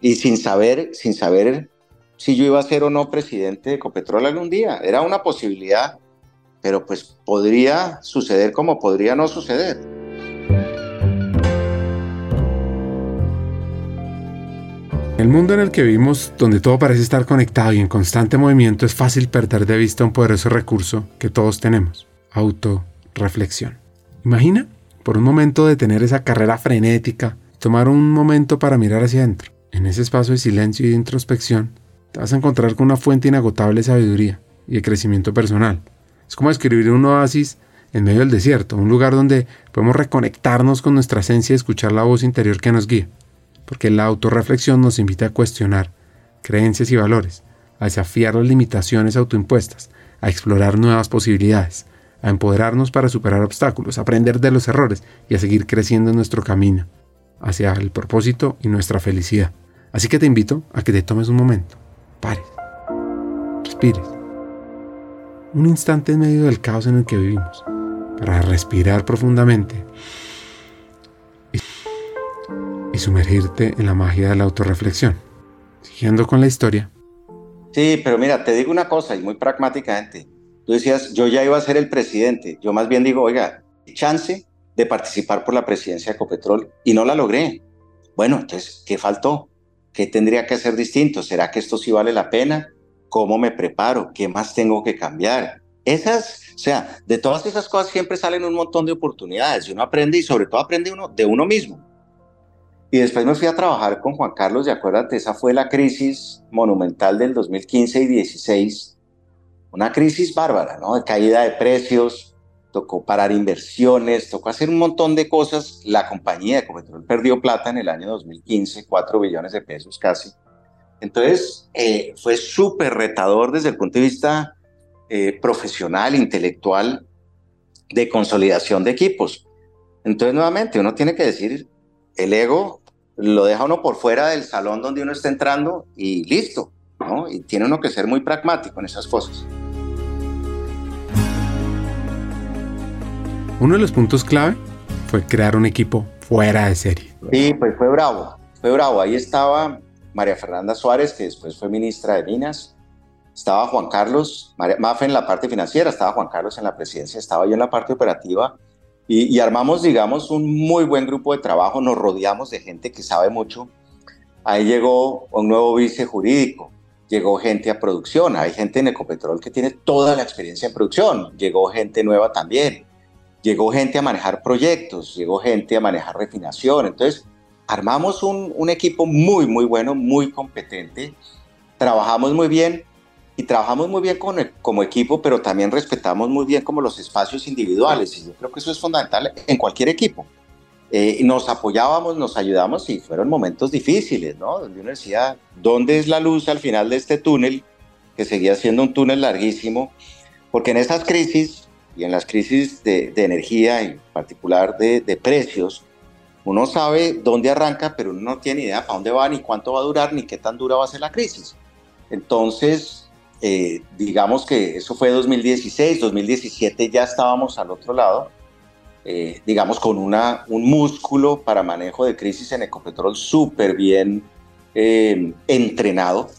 y sin saber, sin saber si yo iba a ser o no presidente de Ecopetrol algún día. Era una posibilidad, pero pues podría suceder como podría no suceder. El mundo en el que vivimos, donde todo parece estar conectado y en constante movimiento, es fácil perder de vista un poderoso recurso que todos tenemos, autorreflexión. Imagina por un momento detener esa carrera frenética, tomar un momento para mirar hacia adentro. En ese espacio de silencio y de introspección, te vas a encontrar con una fuente inagotable de sabiduría y de crecimiento personal. Es como escribir un oasis en medio del desierto, un lugar donde podemos reconectarnos con nuestra esencia y escuchar la voz interior que nos guía. Porque la autorreflexión nos invita a cuestionar creencias y valores, a desafiar las limitaciones autoimpuestas, a explorar nuevas posibilidades, a empoderarnos para superar obstáculos, a aprender de los errores y a seguir creciendo en nuestro camino hacia el propósito y nuestra felicidad. Así que te invito a que te tomes un momento, pares, respires, un instante en medio del caos en el que vivimos, para respirar profundamente y sumergirte en la magia de la autorreflexión. Siguiendo con la historia. Sí, pero mira, te digo una cosa y muy pragmáticamente. Tú decías, yo ya iba a ser el presidente. Yo más bien digo, oiga, chance de participar por la presidencia de Ecopetrol y no la logré. Bueno, entonces, ¿qué faltó? ¿Qué tendría que hacer distinto? ¿Será que esto sí vale la pena? ¿Cómo me preparo? ¿Qué más tengo que cambiar? Esas, o sea, de todas esas cosas siempre salen un montón de oportunidades y uno aprende y sobre todo aprende uno de uno mismo. Y después me fui a trabajar con Juan Carlos y acuérdate, esa fue la crisis monumental del 2015 y 16 una crisis bárbara, ¿no? De caída de precios, tocó parar inversiones, tocó hacer un montón de cosas. La compañía de Ecopetrol perdió plata en el año 2015, 4 billones de pesos casi. Entonces, eh, fue súper retador desde el punto de vista eh, profesional, intelectual, de consolidación de equipos. Entonces, nuevamente, uno tiene que decir, el ego lo deja uno por fuera del salón donde uno está entrando y listo, ¿no? Y tiene uno que ser muy pragmático en esas cosas. Uno de los puntos clave fue crear un equipo fuera de serie. Sí, pues fue bravo, fue bravo. Ahí estaba María Fernanda Suárez, que después fue ministra de Minas. Estaba Juan Carlos, Mafe en la parte financiera, estaba Juan Carlos en la presidencia, estaba yo en la parte operativa. Y, y armamos, digamos, un muy buen grupo de trabajo, nos rodeamos de gente que sabe mucho. Ahí llegó un nuevo vice jurídico, llegó gente a producción, hay gente en Ecopetrol que tiene toda la experiencia en producción, llegó gente nueva también llegó gente a manejar proyectos, llegó gente a manejar refinación. Entonces, armamos un, un equipo muy, muy bueno, muy competente. Trabajamos muy bien y trabajamos muy bien con como equipo, pero también respetamos muy bien como los espacios individuales. Y yo creo que eso es fundamental en cualquier equipo. Eh, nos apoyábamos, nos ayudamos y fueron momentos difíciles, ¿no? Donde uno decía, ¿dónde es la luz al final de este túnel? Que seguía siendo un túnel larguísimo, porque en esas crisis y en las crisis de, energía, en particular de, precios, uno sabe dónde arranca, pero uno no tiene idea para dónde va, ni cuánto va a durar, ni qué tan dura va a ser la crisis. Entonces, eh, digamos que eso fue 2016, 2017 ya estábamos al otro lado, eh, digamos con una, un músculo para manejo de crisis en Ecopetrol súper bien eh, entrenado.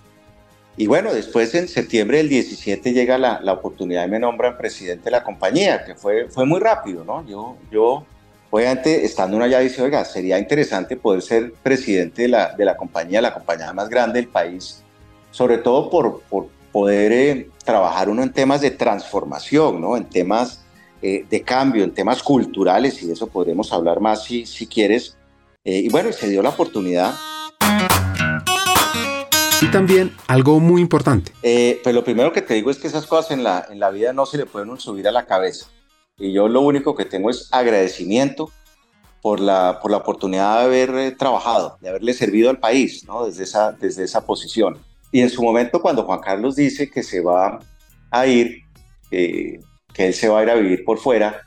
Y bueno, después en septiembre del 17 llega la, la, oportunidad y me nombran presidente de la compañía, que fue, fue muy rápido, ¿no? Yo, yo obviamente, estando uno allá, dice, oiga, sería interesante poder ser presidente de la, de la compañía, la compañía más grande del país, sobre todo por, por poder eh, trabajar uno en temas de transformación, ¿no? En temas eh, de cambio, en temas culturales, y de eso podremos hablar más si, si quieres. Eh, y bueno, se dio la oportunidad. Y también algo muy importante. Eh, pues lo primero que te digo es que esas cosas en la, en la vida no se le pueden subir a la cabeza. Y yo lo único que tengo es agradecimiento por la, por la oportunidad de haber eh, trabajado, de haberle servido al país, ¿no? Desde esa, desde esa posición. Y en su momento, cuando Juan Carlos dice que se va a ir, que él se va a ir a vivir por fuera,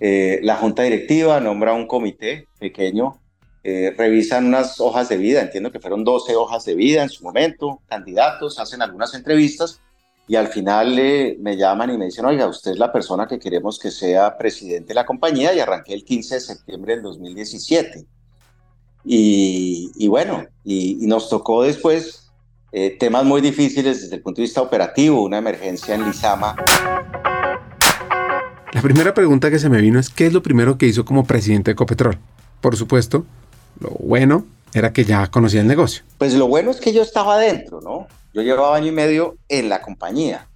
eh, la junta directiva nombra un comité pequeño eh, revisan unas hojas de vida, entiendo que fueron 12 hojas de vida en su momento, candidatos, hacen algunas entrevistas y al final eh, me llaman y me dicen, oiga, usted es la persona que queremos que sea presidente de la compañía y arranqué el 15 de septiembre del 2017. Y, bueno, y, nos tocó después eh, temas muy difíciles desde el punto de vista operativo, una emergencia en Lizama. La primera pregunta que se me vino es ¿qué es lo primero que hizo como presidente de Ecopetrol? Por supuesto, lo bueno era que ya conocía el negocio. Pues lo bueno es que yo estaba adentro, ¿no? Yo llevaba año y medio en la compañía.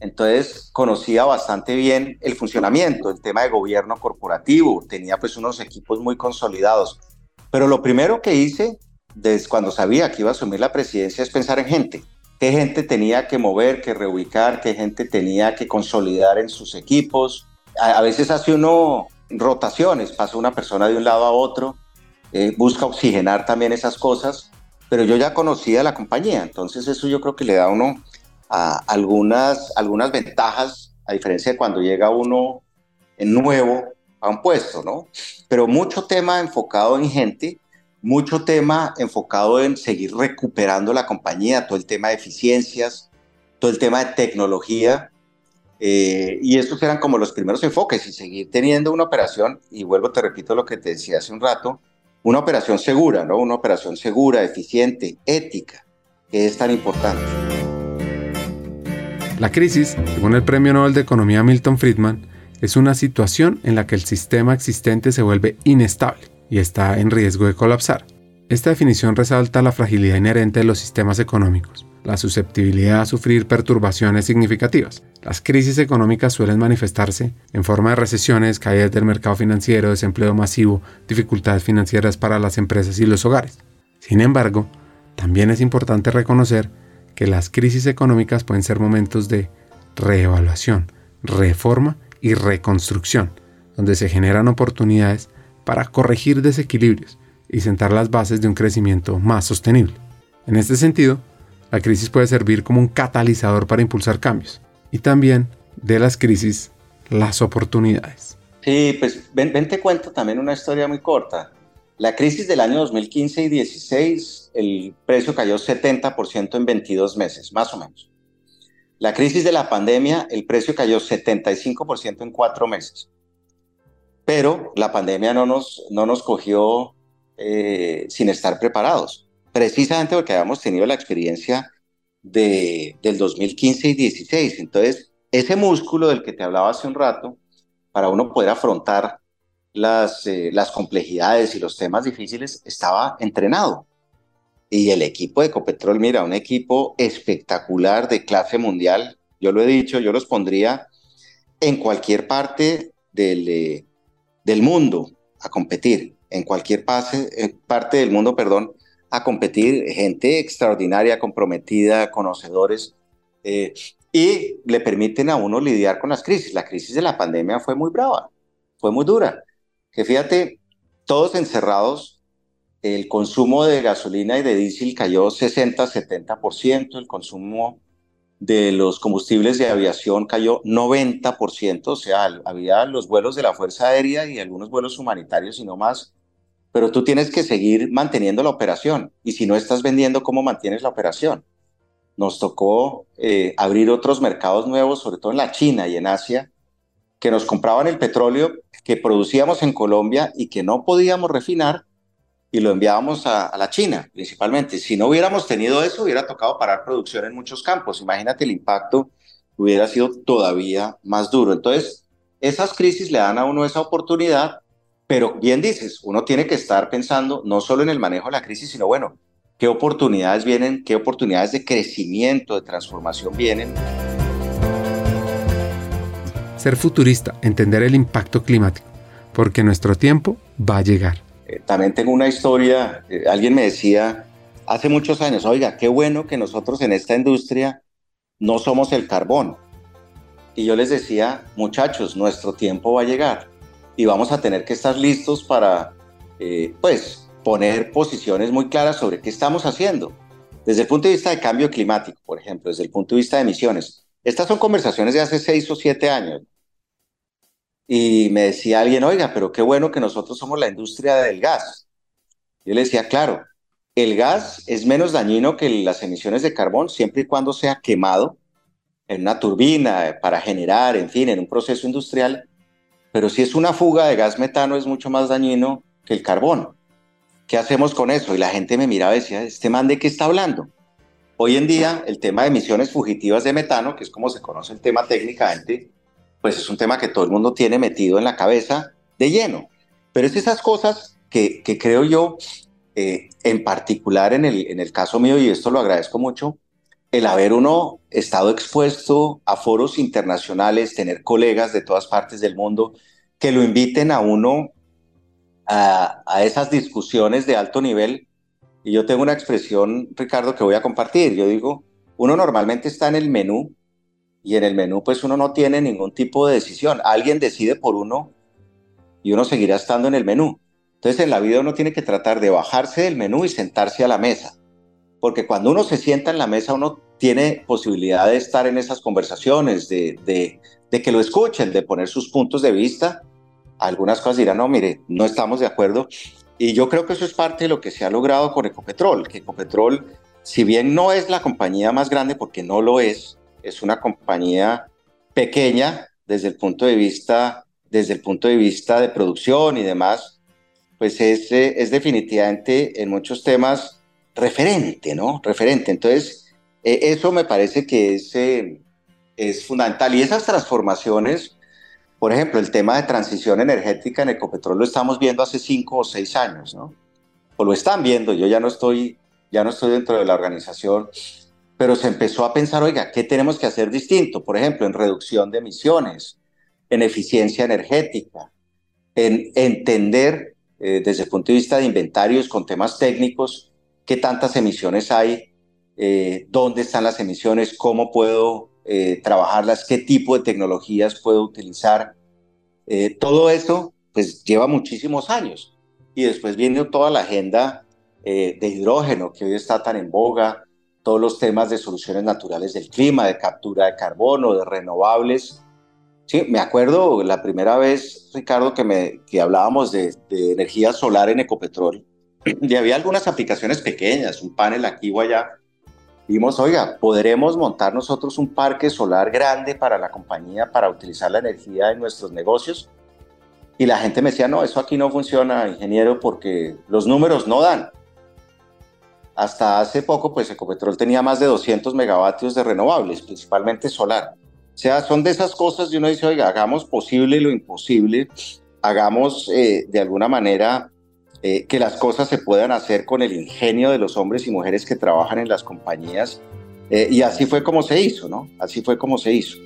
Entonces conocía bastante bien el funcionamiento, el tema de gobierno corporativo, tenía pues unos equipos muy consolidados. Pero lo primero que hice desde cuando sabía que iba a asumir la presidencia es pensar en gente. ¿Qué gente tenía que mover, que reubicar, qué gente tenía que consolidar en sus equipos? A, veces hace uno rotaciones, pasa una persona de un lado a otro, eh, busca oxigenar también esas cosas, pero yo ya conocía la compañía, entonces eso yo creo que le da a uno algunas, algunas ventajas, a diferencia de cuando llega uno nuevo a un puesto, ¿no? Pero mucho tema enfocado en gente, mucho tema enfocado en seguir recuperando la compañía, todo el tema de eficiencias, todo el tema de tecnología. Eh, y estos eran como los primeros enfoques y seguir teniendo una operación, y vuelvo, te repito lo que te decía hace un rato, una operación segura, ¿no? Una operación segura, eficiente, ética, que es tan importante. La crisis, según el Premio Nobel de Economía Milton Friedman, es una situación en la que el sistema existente se vuelve inestable y está en riesgo de colapsar. Esta definición resalta la fragilidad inherente de los sistemas económicos, la susceptibilidad a sufrir perturbaciones significativas. Las crisis económicas suelen manifestarse en forma de recesiones, caídas del mercado financiero, desempleo masivo, dificultades financieras para las empresas y los hogares. Sin embargo, también es importante reconocer que las crisis económicas pueden ser momentos de reevaluación, reforma y reconstrucción, donde se generan oportunidades para corregir desequilibrios y sentar las bases de un crecimiento más sostenible. En este sentido, la crisis puede servir como un catalizador para impulsar cambios y también de las crisis las oportunidades. Sí, pues ven, ven te cuento también una historia muy corta. La crisis del año 2015 y 16, el precio cayó 70% en 22 meses, más o menos. La crisis de la pandemia, el precio cayó 75% en cuatro meses. Pero la pandemia no nos, no nos cogió eh, sin estar preparados, precisamente porque habíamos tenido la experiencia de, del 2015 y 16. Entonces, ese músculo del que te hablaba hace un rato, para uno poder afrontar las, eh, las complejidades y los temas difíciles, estaba entrenado. Y el equipo de Ecopetrol, mira, un equipo espectacular de clase mundial. Yo lo he dicho, yo los pondría en cualquier parte del, eh, del mundo a competir, en cualquier parte del mundo, perdón, a competir, gente extraordinaria, comprometida, conocedores, eh, y le permiten a uno lidiar con las crisis. La crisis de la pandemia fue muy brava, fue muy dura que fíjate, todos encerrados, el consumo de gasolina y de diésel cayó 60-70%, el consumo de los combustibles de aviación cayó 90%, o sea, había los vuelos de la Fuerza Aérea y algunos vuelos humanitarios y no más, pero tú tienes que seguir manteniendo la operación y si no estás vendiendo, ¿cómo mantienes la operación? Nos tocó eh, abrir otros mercados nuevos, sobre todo en la China y en Asia, que nos compraban el petróleo que producíamos en Colombia y que no podíamos refinar y lo enviábamos a, la China principalmente. Si no hubiéramos tenido eso, hubiera tocado parar producción en muchos campos. Imagínate el impacto hubiera sido todavía más duro. Entonces, esas crisis le dan a uno esa oportunidad, pero bien dices, uno tiene que estar pensando no solo en el manejo de la crisis, sino bueno, qué oportunidades vienen, qué oportunidades de crecimiento, de transformación vienen ser futurista, entender el impacto climático, porque nuestro tiempo va a llegar. Eh, también tengo una historia, eh, alguien me decía hace muchos años, oiga, qué bueno que nosotros en esta industria no somos el carbón. Y yo les decía, muchachos, nuestro tiempo va a llegar y vamos a tener que estar listos para, eh, pues, poner posiciones muy claras sobre qué estamos haciendo. Desde el punto de vista de cambio climático, por ejemplo, desde el punto de vista de emisiones. Estas son conversaciones de hace seis o siete años. Y me decía alguien, oiga, pero qué bueno que nosotros somos la industria del gas. Yo le decía, claro, el gas es menos dañino que las emisiones de carbón siempre y cuando sea quemado en una turbina para generar, en fin, en un proceso industrial. Pero si es una fuga de gas metano es mucho más dañino que el carbón. ¿qué hacemos con eso? Y la gente me miraba y decía, ¿este man de qué está hablando? Hoy en día, el tema de emisiones fugitivas de metano, que es como se conoce el tema técnicamente, pues es un tema que todo el mundo tiene metido en la cabeza de lleno. Pero es esas cosas que, que creo yo, eh, en particular en el, en el caso mío, y esto lo agradezco mucho, el haber uno estado expuesto a foros internacionales, tener colegas de todas partes del mundo que lo inviten a uno a, a esas discusiones de alto nivel. Y yo tengo una expresión, Ricardo, que voy a compartir. Yo digo, uno normalmente está en el menú y en el menú pues uno no tiene ningún tipo de decisión. Alguien decide por uno y uno seguirá estando en el menú. Entonces en la vida uno tiene que tratar de bajarse del menú y sentarse a la mesa. Porque cuando uno se sienta en la mesa uno tiene posibilidad de estar en esas conversaciones, de, de, que lo escuchen, de poner sus puntos de vista. Algunas cosas dirán, no, mire, no estamos de acuerdo. Y yo creo que eso es parte de lo que se ha logrado con Ecopetrol, que Ecopetrol, si bien no es la compañía más grande, porque no lo es, es una compañía pequeña desde el punto de vista, desde el punto de vista de producción y demás, pues es, eh, es definitivamente en muchos temas referente, ¿no? Referente. Entonces, eh, eso me parece que es, eh, es fundamental. Y esas transformaciones, por ejemplo, el tema de transición energética en Ecopetrol lo estamos viendo hace cinco o seis años, ¿no? O lo están viendo, yo ya no estoy, ya no estoy dentro de la organización, pero se empezó a pensar, oiga, ¿qué tenemos que hacer distinto? Por ejemplo, en reducción de emisiones, en eficiencia energética, en entender eh, desde el punto de vista de inventarios con temas técnicos qué tantas emisiones hay, eh, dónde están las emisiones, cómo puedo eh, trabajarlas, qué tipo de tecnologías puedo utilizar. todo eso pues lleva muchísimos años. Y después viene toda la agenda de hidrógeno que hoy está tan en boga, todos los temas de soluciones naturales del clima, de captura de carbono, de renovables. Sí, me acuerdo la primera vez, Ricardo, que, me, que hablábamos de, de energía solar en Ecopetrol, y había algunas aplicaciones pequeñas, un panel aquí o allá. Vimos, oiga, ¿podremos montar nosotros un parque solar grande para la compañía para utilizar la energía en nuestros negocios? Y la gente me decía, no, eso aquí no funciona, ingeniero, porque los números no dan hasta hace poco, pues Ecopetrol tenía más de 200 megavatios de renovables, principalmente solar. O sea, son de esas cosas y uno dice, oiga, hagamos posible lo imposible, hagamos eh, de alguna manera eh, que las cosas se puedan hacer con el ingenio de los hombres y mujeres que trabajan en las compañías. Eh, y así fue como se hizo, ¿no? Así fue como se hizo.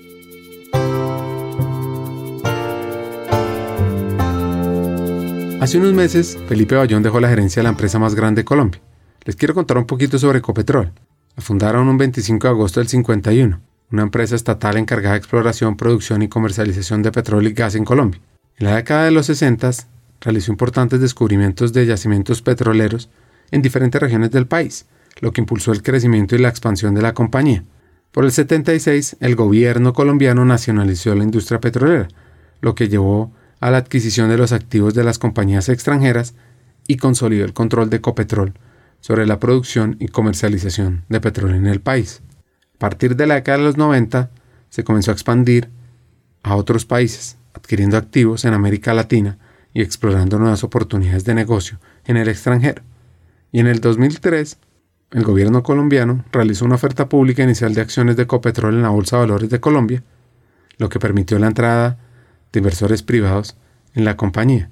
Hace unos meses, Felipe Bayón dejó la gerencia de la empresa más grande de Colombia les quiero contar un poquito sobre Ecopetrol. La fundaron un 25 de agosto del 51, una empresa estatal encargada de exploración, producción y comercialización de petróleo y gas en Colombia. En la década de los 60 realizó importantes descubrimientos de yacimientos petroleros en diferentes regiones del país, lo que impulsó el crecimiento y la expansión de la compañía. Por el 76, el gobierno colombiano nacionalizó la industria petrolera, lo que llevó a la adquisición de los activos de las compañías extranjeras y consolidó el control de Ecopetrol sobre la producción y comercialización de petróleo en el país. A partir de la década de los 90 se comenzó a expandir a otros países, adquiriendo activos en América Latina y explorando nuevas oportunidades de negocio en el extranjero. Y en el 2003, el gobierno colombiano realizó una oferta pública inicial de acciones de Copetrol en la Bolsa de Valores de Colombia, lo que permitió la entrada de inversores privados en la compañía,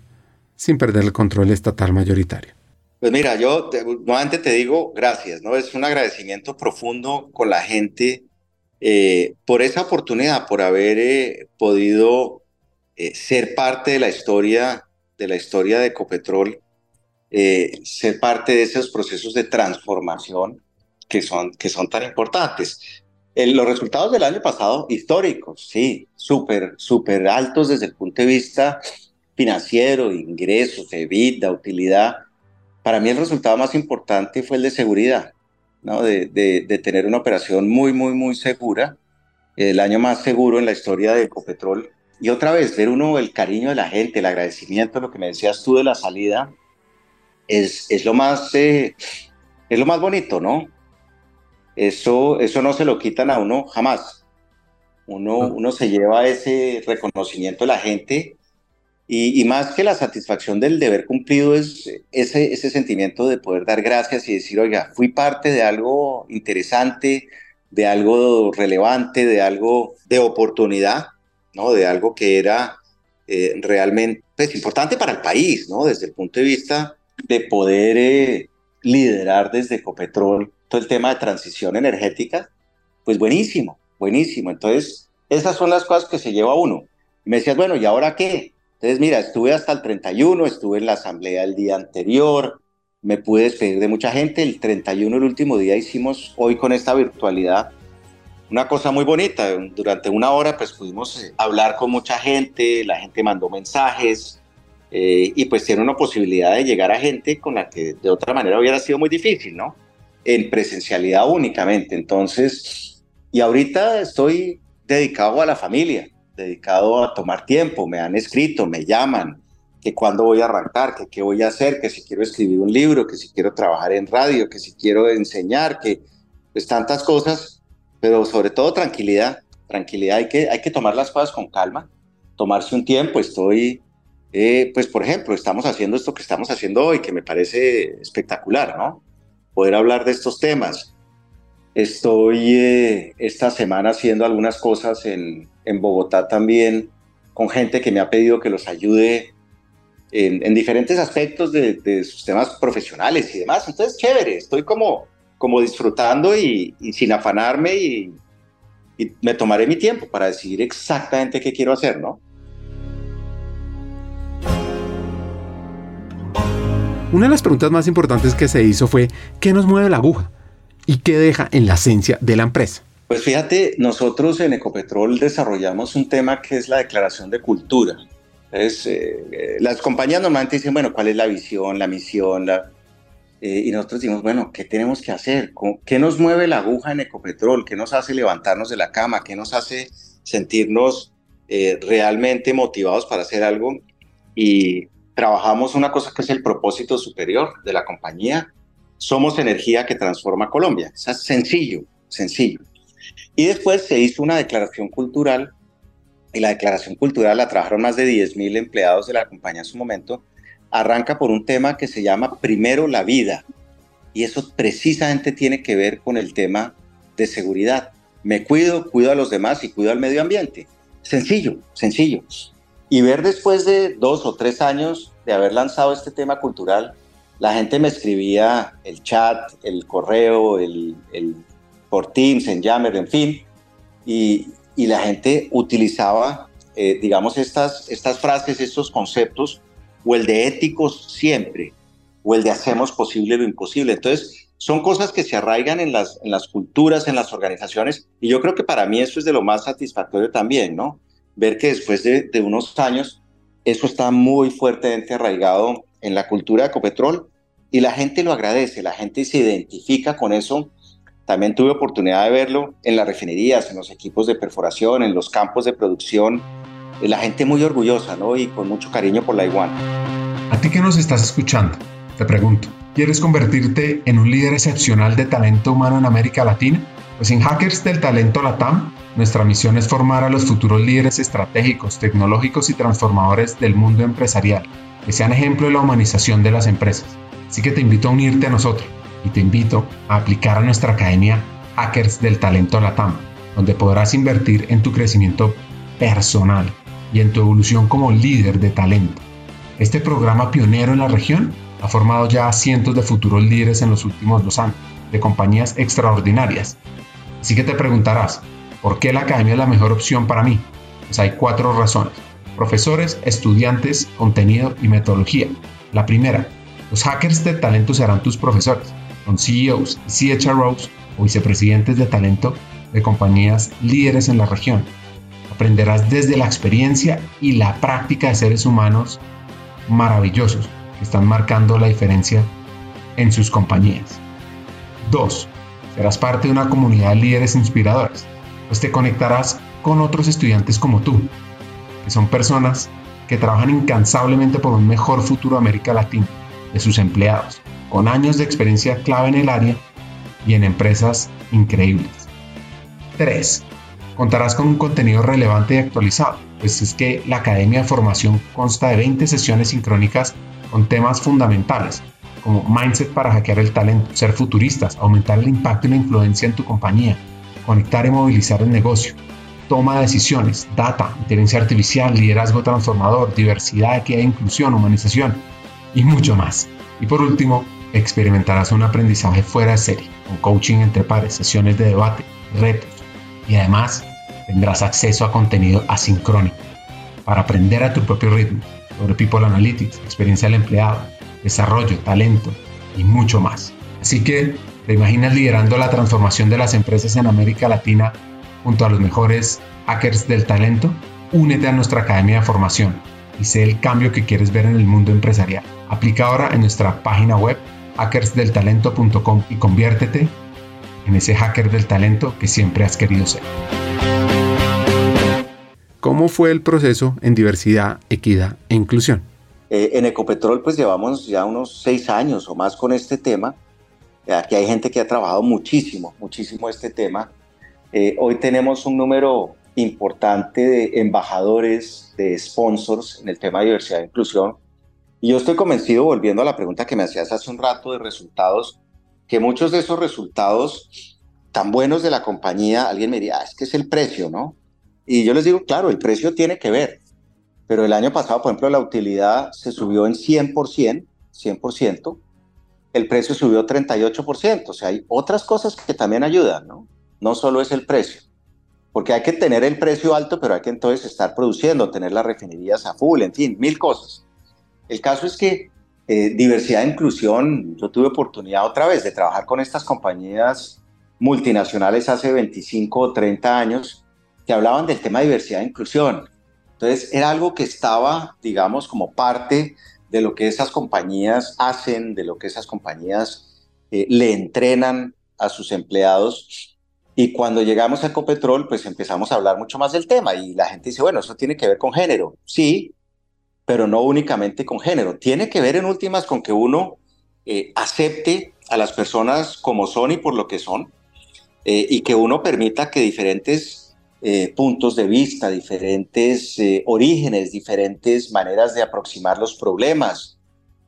sin perder el control estatal mayoritario. Pues mira, yo nuevamente te digo gracias, ¿no? Es un agradecimiento profundo con la gente eh, por esa oportunidad, por haber eh, podido eh, ser parte de la historia, de la historia de Ecopetrol, ser parte de esos procesos de transformación que son, que son tan importantes. los resultados del año pasado, históricos, sí, súper, súper altos desde el punto de vista financiero, ingresos, EBITDA, utilidad para mí el resultado más importante fue el de seguridad, ¿no? de, de, tener una operación muy, muy, muy segura, el año más seguro en la historia de Ecopetrol. Y otra vez, ver uno el cariño de la gente, el agradecimiento, lo que me decías tú de la salida, es, es, lo, más, eh, es lo más bonito, ¿no? Eso, eso no se lo quitan a uno jamás. Uno, uno se lleva ese reconocimiento de la gente Y, más que la satisfacción del deber cumplido es ese, ese sentimiento de poder dar gracias y decir, oiga, fui parte de algo interesante, de algo relevante, de algo de oportunidad, ¿no? De algo que era eh, realmente pues, importante para el país, ¿no? Desde el punto de vista de poder eh, liderar desde Ecopetrol todo el tema de transición energética, pues buenísimo, buenísimo. Entonces, esas son las cosas que se lleva uno. Y me decías, bueno, ¿y ahora qué? Entonces, mira, estuve hasta el 31, estuve en la asamblea el día anterior, me pude despedir de mucha gente. El 31, el último día, hicimos hoy con esta virtualidad una cosa muy bonita. Durante una hora, pues pudimos eh, hablar con mucha gente, la gente mandó mensajes eh, y pues tiene una posibilidad de llegar a gente con la que de otra manera hubiera sido muy difícil, ¿no? En presencialidad únicamente. Entonces, y ahorita estoy dedicado a la familia dedicado a tomar tiempo, me han escrito, me llaman, que cuándo voy a arrancar, que qué voy a hacer, que si quiero escribir un libro, que si quiero trabajar en radio, que si quiero enseñar, que pues tantas cosas, pero sobre todo tranquilidad, tranquilidad, hay que, hay que tomar las cosas con calma, tomarse un tiempo, estoy, eh, pues por ejemplo, estamos haciendo esto que estamos haciendo hoy, que me parece espectacular, ¿no? Poder hablar de estos temas. Estoy eh, esta semana haciendo algunas cosas en, en Bogotá también con gente que me ha pedido que los ayude en, diferentes aspectos de, sus temas profesionales y demás. Entonces, chévere, estoy como, como disfrutando y, sin afanarme y, y, me tomaré mi tiempo para decidir exactamente qué quiero hacer, ¿no? Una de las preguntas más importantes que se hizo fue, ¿qué nos mueve la aguja? ¿Y qué deja en la esencia de la empresa? Pues fíjate, nosotros en Ecopetrol desarrollamos un tema que es la declaración de cultura. Eh, eh, las compañías normalmente dicen, bueno, ¿cuál es la visión, la misión? La, eh, y nosotros decimos, bueno, ¿qué tenemos que hacer? ¿Qué nos mueve la aguja en Ecopetrol? ¿Qué nos hace levantarnos de la cama? ¿Qué nos hace sentirnos realmente motivados para hacer algo? Y trabajamos una cosa que es el propósito superior de la compañía. Somos energía que transforma Colombia. Es sencillo, sencillo. Y después se hizo una declaración cultural, y la declaración cultural la trabajaron más de 10.000 empleados de la compañía en su momento, arranca por un tema que se llama Primero la vida. Y eso precisamente tiene que ver con el tema de seguridad. Me cuido, cuido a los demás y cuido al medio ambiente. Sencillo, sencillo. Y ver después de dos o tres años de haber lanzado este tema cultural, la gente me escribía el chat, el correo, el, el por Teams, en Yammer, en fin, y, la gente utilizaba, eh, digamos, estas, estas frases, estos conceptos, o el de éticos siempre, o el de hacemos posible lo imposible. Entonces, son cosas que se arraigan en las, en las culturas, en las organizaciones, y yo creo que para mí eso es de lo más satisfactorio también, ¿no? Ver que después de, de unos años, eso está muy fuertemente arraigado en la cultura de Ecopetrol, y la gente lo agradece, la gente se identifica con eso también tuve oportunidad de verlo en las refinerías, en los equipos de perforación, en los campos de producción. La gente muy orgullosa, ¿no? Y con mucho cariño por la iguana. A ti que nos estás escuchando, te pregunto, ¿quieres convertirte en un líder excepcional de talento humano en América Latina? Pues en Hackers del Talento Latam, nuestra misión es formar a los futuros líderes estratégicos, tecnológicos y transformadores del mundo empresarial, que sean ejemplo de la humanización de las empresas. Así que te invito a unirte a nosotros y te invito a aplicar a nuestra academia Hackers del Talento Latam, donde podrás invertir en tu crecimiento personal y en tu evolución como líder de talento. Este programa pionero en la región ha formado ya a cientos de futuros líderes en los últimos dos años, de compañías extraordinarias. Así que te preguntarás, ¿por qué la academia es la mejor opción para mí? Pues hay cuatro razones. Profesores, estudiantes, contenido y metodología. La primera, los hackers de talento serán tus profesores con CEOs y CHROs o vicepresidentes de talento de compañías líderes en la región. Aprenderás desde la experiencia y la práctica de seres humanos maravillosos que están marcando la diferencia en sus compañías. 2. Serás parte de una comunidad de líderes inspiradores, pues te conectarás con otros estudiantes como tú, que son personas que trabajan incansablemente por un mejor futuro América Latina, de sus empleados, con años de experiencia clave en el área y en empresas increíbles. 3. Contarás con un contenido relevante y actualizado, pues es que la Academia de Formación consta de 20 sesiones sincrónicas con temas fundamentales, como mindset para hackear el talento, ser futuristas, aumentar el impacto y la influencia en tu compañía, conectar y movilizar el negocio, toma de decisiones, data, inteligencia artificial, liderazgo transformador, diversidad, equidad e inclusión, humanización y mucho más. Y por último, experimentarás un aprendizaje fuera de serie, con coaching entre pares, sesiones de debate, retos y además tendrás acceso a contenido asincrónico para aprender a tu propio ritmo sobre People Analytics, experiencia del empleado, desarrollo, talento y mucho más. Así que, ¿te imaginas liderando la transformación de las empresas en América Latina junto a los mejores hackers del talento? Únete a nuestra academia de formación y sé el cambio que quieres ver en el mundo empresarial. Aplica ahora en nuestra página web hackersdeltalento.com y conviértete en ese hacker del talento que siempre has querido ser. ¿Cómo fue el proceso en diversidad, equidad e inclusión? Eh, en Ecopetrol pues llevamos ya unos seis años o más con este tema. Aquí hay gente que ha trabajado muchísimo, muchísimo este tema. Eh, hoy tenemos un número importante de embajadores, de sponsors en el tema de diversidad e inclusión. Y yo estoy convencido, volviendo a la pregunta que me hacías hace un rato de resultados, que muchos de esos resultados tan buenos de la compañía, alguien me diría, ah, es que es el precio, ¿no? Y yo les digo, claro, el precio tiene que ver, pero el año pasado, por ejemplo, la utilidad se subió en 100%, 100%, el precio subió 38%, o sea, hay otras cosas que también ayudan, ¿no? No solo es el precio, porque hay que tener el precio alto, pero hay que entonces estar produciendo, tener las refinerías a full, en fin, mil cosas. El caso es que eh, diversidad e inclusión, yo tuve oportunidad otra vez de trabajar con estas compañías multinacionales hace 25 o 30 años que hablaban del tema de diversidad e inclusión. Entonces era algo que estaba, digamos, como parte de lo que esas compañías hacen, de lo que esas compañías eh, le entrenan a sus empleados. Y cuando llegamos a Ecopetrol, pues empezamos a hablar mucho más del tema y la gente dice, bueno, eso tiene que ver con género. Sí, pero no únicamente con género. Tiene que ver en últimas con que uno eh, acepte a las personas como son y por lo que son, eh, y que uno permita que diferentes eh, puntos de vista, diferentes orígenes, diferentes maneras de aproximar los problemas,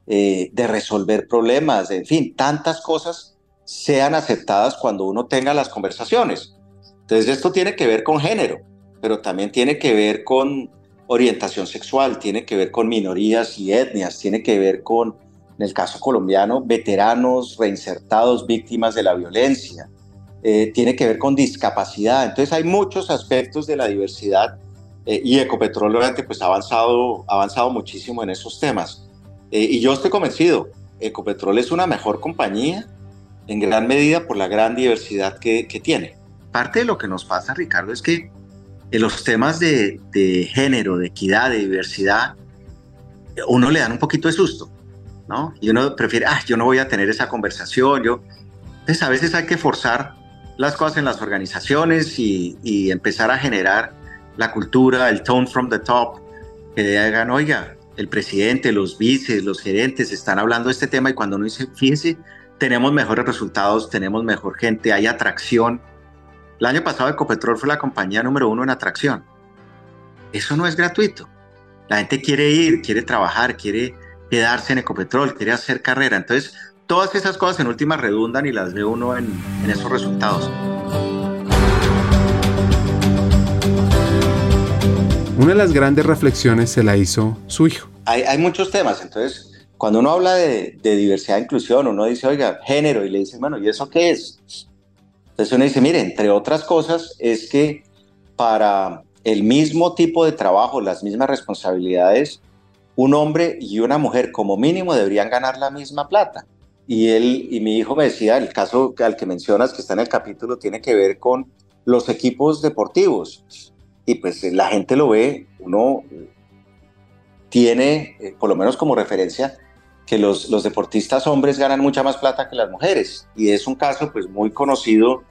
de resolver problemas, en fin, tantas cosas sean aceptadas cuando uno tenga las conversaciones. Entonces esto tiene que ver con género, pero también tiene que ver con orientación sexual, tiene que ver con minorías y etnias, tiene que ver con, en el caso colombiano, veteranos reinsertados víctimas de la violencia, eh, tiene que ver con discapacidad. Entonces hay muchos aspectos de la diversidad eh, y Ecopetrol obviamente pues ha avanzado, avanzado muchísimo en esos temas. Eh, y yo estoy convencido, Ecopetrol es una mejor compañía en gran medida por la gran diversidad que, que tiene. Parte de lo que nos pasa, Ricardo, es que en los temas de, género, de equidad, de diversidad, uno le dan un poquito de susto, ¿no? Y uno prefiere, ah, yo no voy a tener esa conversación, yo... Entonces a veces hay que forzar las cosas en las organizaciones y, empezar a generar la cultura, el tone from the top, que hagan, oiga, el presidente, los vices, los gerentes están hablando de este tema y cuando uno dice, fíjense, tenemos mejores resultados, tenemos mejor gente, hay atracción, el año pasado Ecopetrol fue la compañía número uno en atracción. Eso no es gratuito. La gente quiere ir, quiere trabajar, quiere quedarse en Ecopetrol, quiere hacer carrera. Entonces, todas esas cosas en última redundan y las ve uno en, esos resultados. Una de las grandes reflexiones se la hizo su hijo. Hay, muchos temas, entonces cuando uno habla de, de, diversidad e inclusión, uno dice, oiga, género, y le dice, bueno, ¿y eso qué es? Entonces uno dice, mire, entre otras cosas, es que para el mismo tipo de trabajo, las mismas responsabilidades, un hombre y una mujer como mínimo deberían ganar la misma plata. Y él y mi hijo me decía, el caso al que mencionas que está en el capítulo tiene que ver con los equipos deportivos. Y pues la gente lo ve, uno tiene, eh, por lo menos como referencia, que los, los deportistas hombres ganan mucha más plata que las mujeres. Y es un caso pues muy conocido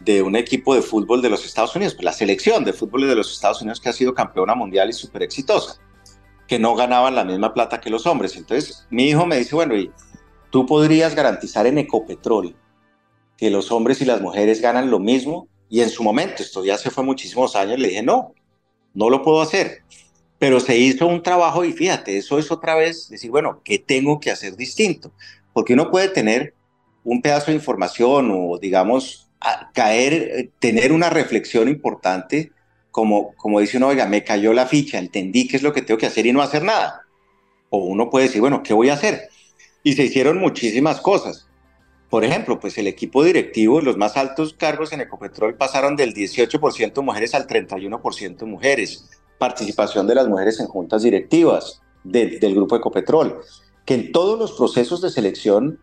de un equipo de fútbol de los Estados Unidos, pues la selección de fútbol de los Estados Unidos que ha sido campeona mundial y súper exitosa, que no ganaban la misma plata que los hombres. Entonces mi hijo me dice, bueno, ¿y tú podrías garantizar en Ecopetrol que los hombres y las mujeres ganan lo mismo? Y en su momento, esto ya se fue muchísimos años, le dije, no, no lo puedo hacer. Pero se hizo un trabajo y fíjate, eso es otra vez decir, bueno, ¿qué tengo que hacer distinto? Porque uno puede tener un pedazo de información o, digamos, caer, eh, tener una reflexión importante, como, como dice uno, oiga, me cayó la ficha, entendí qué es lo que tengo que hacer y no hacer nada. O uno puede decir, bueno, ¿qué voy a hacer? Y se hicieron muchísimas cosas. Por ejemplo, pues el equipo directivo, los más altos cargos en Ecopetrol pasaron del 18% mujeres al 31% mujeres. Participación de las mujeres en juntas directivas del grupo Ecopetrol. Que en todos los procesos de selección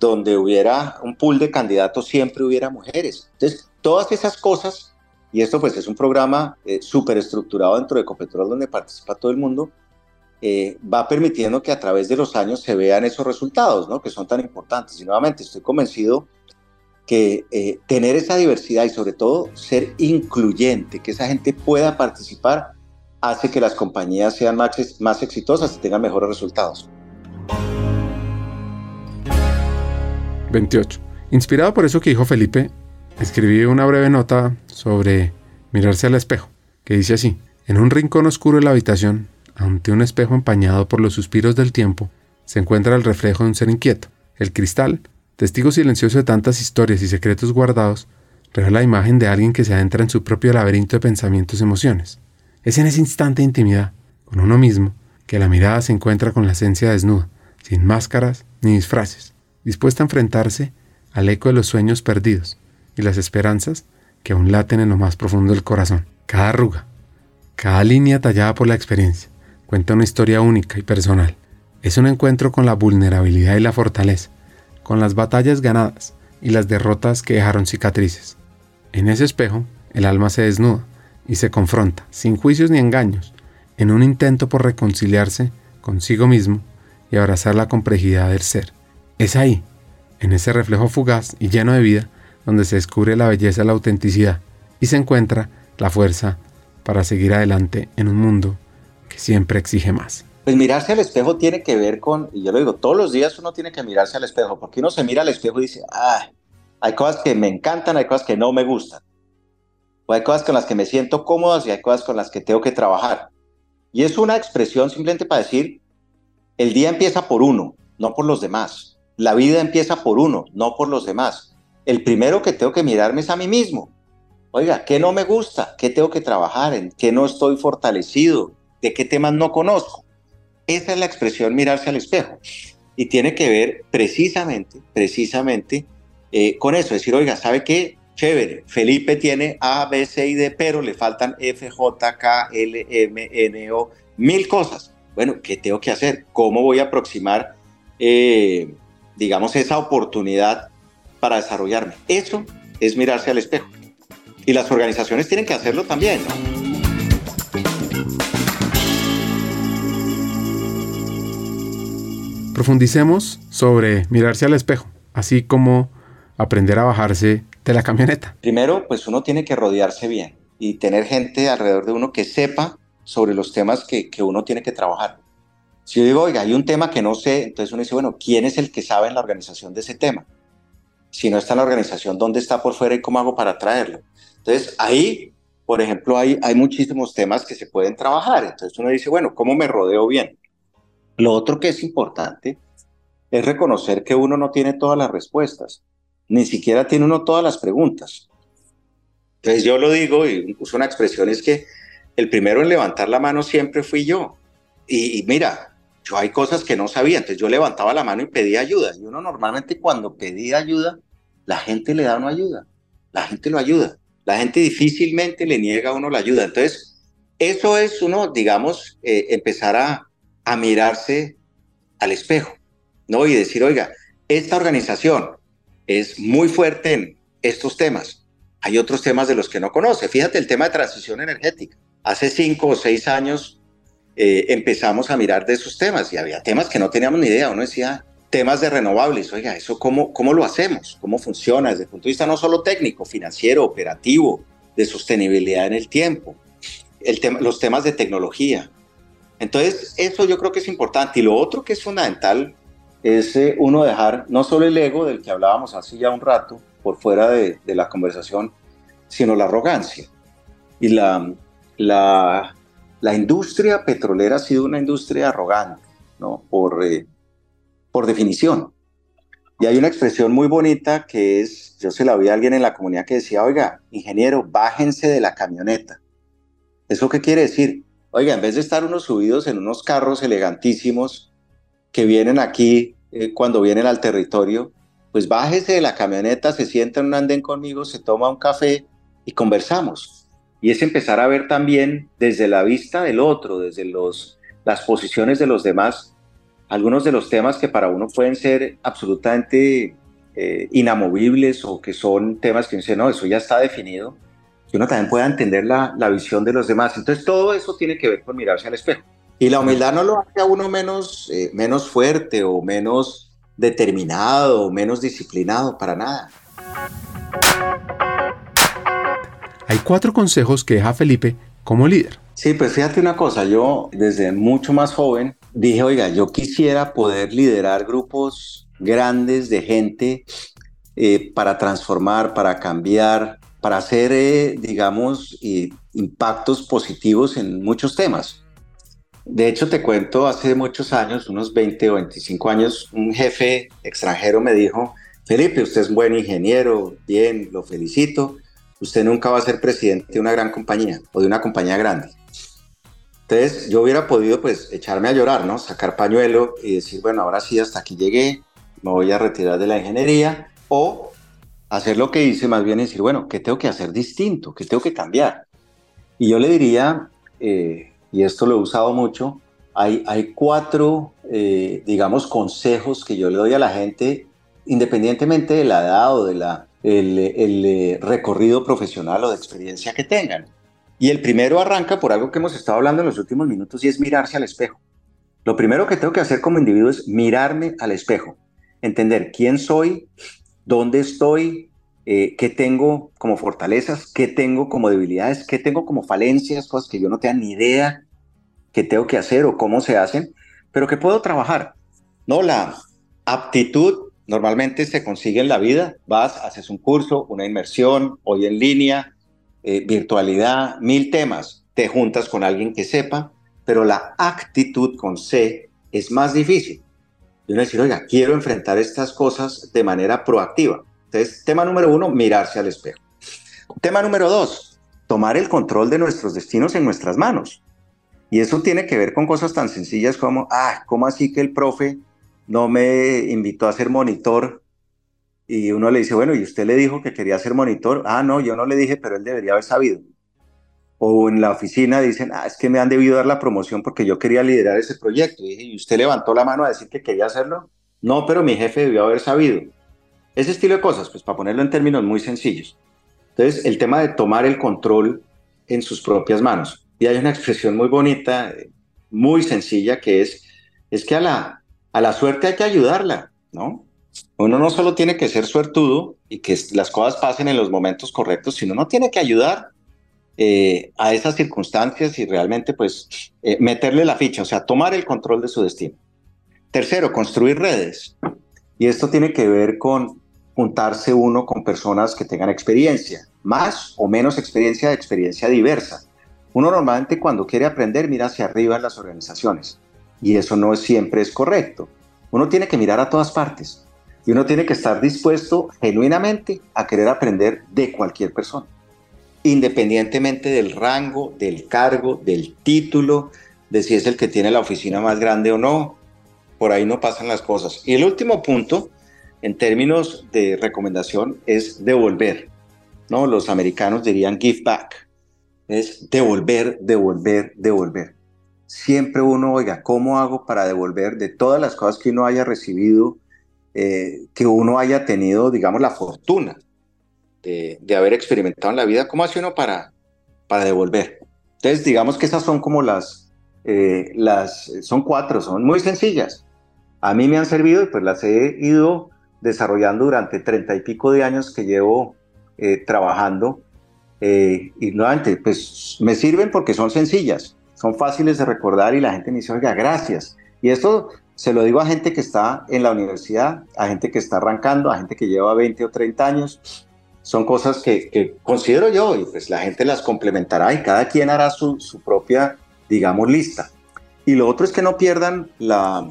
donde hubiera un pool de candidatos siempre hubiera mujeres. Entonces, todas esas cosas, y esto pues es un programa eh, súper estructurado dentro de Ecopetrol donde participa todo el mundo, eh, va permitiendo que a través de los años se vean esos resultados, ¿no? que son tan importantes. Y nuevamente estoy convencido que eh, tener esa diversidad y sobre todo ser incluyente, que esa gente pueda participar, hace que las compañías sean más, más exitosas y tengan mejores resultados. 28. Inspirado por eso que dijo Felipe, escribí una breve nota sobre mirarse al espejo, que dice así, en un rincón oscuro de la habitación ante un espejo empañado por los suspiros del tiempo, se encuentra el reflejo de un ser inquieto. El cristal, testigo silencioso de tantas historias y secretos guardados, revela la imagen de alguien que se adentra en su propio laberinto de pensamientos y emociones. Es en ese instante de intimidad, con uno mismo, que la mirada se encuentra con la esencia desnuda, sin máscaras ni disfraces, dispuesta a enfrentarse al eco de los sueños perdidos y las esperanzas que aún laten en lo más profundo del corazón. Cada arruga, cada línea tallada por la experiencia, Cuenta una historia única y personal. Es un encuentro con la vulnerabilidad y la fortaleza, con las batallas ganadas y las derrotas que dejaron cicatrices. En ese espejo, el alma se desnuda y se confronta, sin juicios ni engaños, en un intento por reconciliarse consigo mismo y abrazar la complejidad del ser. Es ahí, en ese reflejo fugaz y lleno de vida, donde se descubre la belleza la autenticidad y se encuentra la fuerza para seguir adelante en un mundo siempre exige más. Pues mirarse al espejo tiene que ver con, y yo lo digo, todos los días uno tiene que mirarse al espejo, porque uno se mira al espejo y dice, ah, hay cosas que me encantan, hay cosas que no me gustan. O hay cosas con las que me siento cómodas y hay cosas con las que tengo que trabajar. Y es una expresión simplemente para decir, el día empieza por uno, no por los demás. La vida empieza por uno, no por los demás. El primero que tengo que mirarme es a mí mismo. Oiga, ¿qué no me gusta? ¿Qué tengo que trabajar? ¿En qué no estoy fortalecido? De qué temas no conozco. Esa es la expresión mirarse al espejo. Y tiene que ver precisamente, precisamente eh, con eso. Decir, oiga, ¿sabe qué? Chévere, Felipe tiene A, B, C y D, pero le faltan F, J, K, L, M, N, O, mil cosas. Bueno, ¿qué tengo que hacer? ¿Cómo voy a aproximar, eh, digamos, esa oportunidad para desarrollarme? Eso es mirarse al espejo. Y las organizaciones tienen que hacerlo también, ¿no? Profundicemos sobre mirarse al espejo, así como aprender a bajarse de la camioneta. Primero, pues uno tiene que rodearse bien y tener gente alrededor de uno que sepa sobre los temas que, que uno tiene que trabajar. Si yo digo, oiga, hay un tema que no sé, entonces uno dice, bueno, ¿quién es el que sabe en la organización de ese tema? Si no está en la organización, ¿dónde está por fuera y cómo hago para traerlo? Entonces, ahí, por ejemplo, hay, hay muchísimos temas que se pueden trabajar. Entonces uno dice, bueno, ¿cómo me rodeo bien? Lo otro que es importante es reconocer que uno no tiene todas las respuestas, ni siquiera tiene uno todas las preguntas. Entonces yo lo digo y uso una expresión es que el primero en levantar la mano siempre fui yo. Y, mira, yo hay cosas que no sabía, entonces yo levantaba la mano y pedía ayuda. Y uno normalmente cuando pedía ayuda, la gente le da una ayuda, la gente lo ayuda. La gente difícilmente le niega a uno la ayuda. Entonces, eso es uno, digamos, eh, empezar a, a mirarse al espejo, ¿no? Y decir, oiga, esta organización es muy fuerte en estos temas. Hay otros temas de los que no conoce. Fíjate el tema de transición energética. Hace cinco o seis años eh, empezamos a mirar de esos temas y había temas que no teníamos ni idea. Uno decía, temas de renovables, oiga, ¿eso cómo, cómo lo hacemos? ¿Cómo funciona desde el punto de vista no solo técnico, financiero, operativo, de sostenibilidad en el tiempo? El tema, los temas de tecnología, entonces, eso yo creo que es importante. Y lo otro que es fundamental es eh, uno dejar no solo el ego del que hablábamos hace ya un rato, por fuera de, la conversación, sino la arrogancia. Y la, la, industria petrolera ha sido una industria arrogante, ¿no? Por, eh, por definición. Y hay una expresión muy bonita que es, yo se la vi a alguien en la comunidad que decía, oiga, ingeniero, bájense de la camioneta. ¿Eso qué quiere decir? Oiga, en vez de estar unos subidos en unos carros elegantísimos que vienen aquí eh, cuando vienen al territorio, pues bájese de la camioneta, se sienta en un andén conmigo, se toma un café y conversamos. Y es empezar a ver también desde la vista del otro, desde los, las posiciones de los demás, algunos de los temas que para uno pueden ser absolutamente eh, inamovibles o que son temas que dice, no, eso ya está definido, que uno también pueda entender la, la visión de los demás. Entonces todo eso tiene que ver con mirarse al espejo. Y la humildad no lo hace a uno menos, eh, menos fuerte o menos determinado o menos disciplinado, para nada. Hay cuatro consejos que deja Felipe como líder. Sí, pues fíjate una cosa, yo desde mucho más joven dije, oiga, yo quisiera poder liderar grupos grandes de gente eh, para transformar, para cambiar, para hacer, eh, digamos, impactos positivos en muchos temas. De hecho, te cuento, hace muchos años, unos 20 o 25 años, un jefe extranjero me dijo, Felipe, usted es buen ingeniero, bien, lo felicito, usted nunca va a ser presidente de una gran compañía o de una compañía grande. Entonces yo hubiera podido pues echarme a llorar, ¿no? Sacar pañuelo y decir, bueno, ahora sí, hasta aquí llegué, me voy a retirar de la ingeniería o hacer lo que hice, más bien decir, bueno, ¿qué tengo que hacer distinto? ¿Qué tengo que cambiar? Y yo le diría, eh, y esto lo he usado mucho, hay, hay cuatro, eh, digamos, consejos que yo le doy a la gente, independientemente de la edad o de la, el, el eh, recorrido profesional o de experiencia que tengan. Y el primero arranca por algo que hemos estado hablando en los últimos minutos y es mirarse al espejo. Lo primero que tengo que hacer como individuo es mirarme al espejo, entender quién soy, dónde estoy, eh, qué tengo como fortalezas, qué tengo como debilidades, qué tengo como falencias, cosas que yo no tenga ni idea qué tengo que hacer o cómo se hacen, pero que puedo trabajar. No, la aptitud normalmente se consigue en la vida. Vas, haces un curso, una inmersión, hoy en línea, eh, virtualidad, mil temas. Te juntas con alguien que sepa, pero la actitud con C es más difícil. Y uno decir, oiga, quiero enfrentar estas cosas de manera proactiva. Entonces, tema número uno, mirarse al espejo. Tema número dos, tomar el control de nuestros destinos en nuestras manos. Y eso tiene que ver con cosas tan sencillas como, ah, ¿cómo así que el profe no me invitó a ser monitor? Y uno le dice, bueno, ¿y usted le dijo que quería ser monitor? Ah, no, yo no le dije, pero él debería haber sabido. O en la oficina dicen, ah, es que me han debido dar la promoción porque yo quería liderar ese proyecto. Y dije, ¿y usted levantó la mano a decir que quería hacerlo? No, pero mi jefe debió haber sabido. Ese estilo de cosas, pues para ponerlo en términos muy sencillos. Entonces, el tema de tomar el control en sus propias manos. Y hay una expresión muy bonita, muy sencilla, que es, es que a la, a la suerte hay que ayudarla, ¿no? Uno no solo tiene que ser suertudo y que las cosas pasen en los momentos correctos, sino uno tiene que ayudar eh, a esas circunstancias y realmente pues eh, meterle la ficha, o sea, tomar el control de su destino. Tercero, construir redes. Y esto tiene que ver con juntarse uno con personas que tengan experiencia, más o menos experiencia, experiencia diversa. Uno normalmente cuando quiere aprender mira hacia arriba en las organizaciones y eso no siempre es correcto. Uno tiene que mirar a todas partes y uno tiene que estar dispuesto genuinamente a querer aprender de cualquier persona, independientemente del rango, del cargo, del título, de si es el que tiene la oficina más grande o no. Por ahí no pasan las cosas. Y el último punto, en términos de recomendación, es devolver. ¿no? Los americanos dirían give back es devolver, devolver, devolver. Siempre uno, oiga, ¿cómo hago para devolver de todas las cosas que uno haya recibido, eh, que uno haya tenido, digamos, la fortuna de, haber experimentado en la vida? ¿Cómo hace uno para, para devolver? Entonces, digamos que esas son como las, eh, las, son cuatro, son muy sencillas. A mí me han servido y pues las he ido desarrollando durante treinta y pico de años que llevo eh, trabajando eh, y nuevamente, pues me sirven porque son sencillas, son fáciles de recordar y la gente me dice, oiga, gracias. Y esto se lo digo a gente que está en la universidad, a gente que está arrancando, a gente que lleva 20 o 30 años. Son cosas que, considero yo y pues la gente las complementará y cada quien hará su, propia, digamos, lista. Y lo otro es que no pierdan la,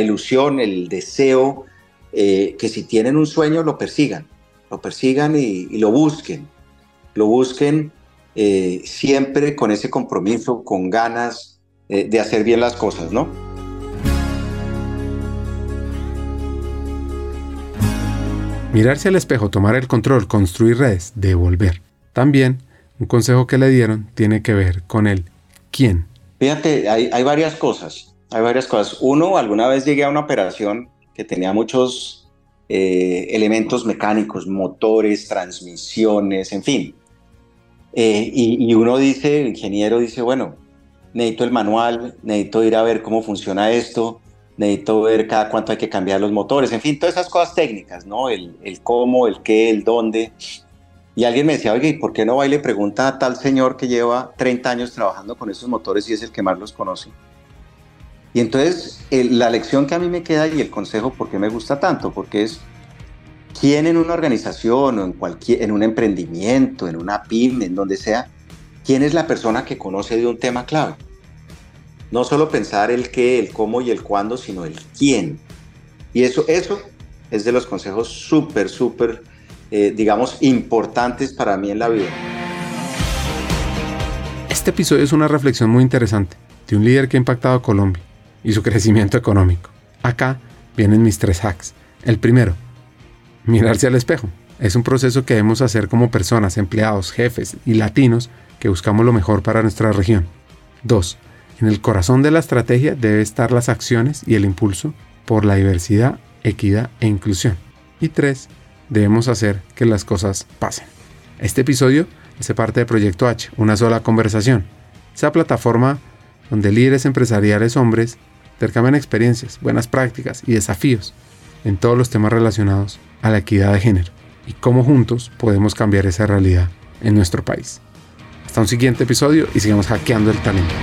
ilusión, el deseo, eh, que si tienen un sueño lo persigan, lo persigan y, lo busquen, lo busquen eh, siempre con ese compromiso, con ganas eh, de hacer bien las cosas, ¿no? Mirarse al espejo, tomar el control, construir redes, devolver. También, un consejo que le dieron tiene que ver con el quién. Fíjate, hay, varias cosas. Hay varias cosas. Uno, alguna vez llegué a una operación que tenía muchos eh, elementos mecánicos, motores, transmisiones, en fin. Eh, y, y, uno dice, el ingeniero dice, bueno, necesito el manual, necesito ir a ver cómo funciona esto, necesito ver cada cuánto hay que cambiar los motores, en fin, todas esas cosas técnicas, ¿no? El, el cómo, el qué, el dónde. Y alguien me decía, oye, ¿y por qué no va y le pregunta a tal señor que lleva 30 años trabajando con esos motores y es el que más los conoce? Y entonces la lección que a mí me queda y el consejo, ¿por qué me gusta tanto? Porque es, ¿quién en una organización o en, cualquier, en un emprendimiento, en una pyme, en donde sea, quién es la persona que conoce de un tema clave? No solo pensar el qué, el cómo y el cuándo, sino el quién. Y eso, eso es de los consejos súper, súper, eh, digamos, importantes para mí en la vida. Este episodio es una reflexión muy interesante de un líder que ha impactado a Colombia y su crecimiento económico. Acá vienen mis tres hacks. El primero, mirarse al espejo. Es un proceso que debemos hacer como personas, empleados, jefes y latinos que buscamos lo mejor para nuestra región. Dos, en el corazón de la estrategia debe estar las acciones y el impulso por la diversidad, equidad e inclusión. Y tres, debemos hacer que las cosas pasen. Este episodio hace parte de Proyecto H, una sola conversación. Esa plataforma donde líderes empresariales hombres intercambian experiencias, buenas prácticas y desafíos en todos los temas relacionados a la equidad de género y cómo juntos podemos cambiar esa realidad en nuestro país. Hasta un siguiente episodio y sigamos hackeando el talento.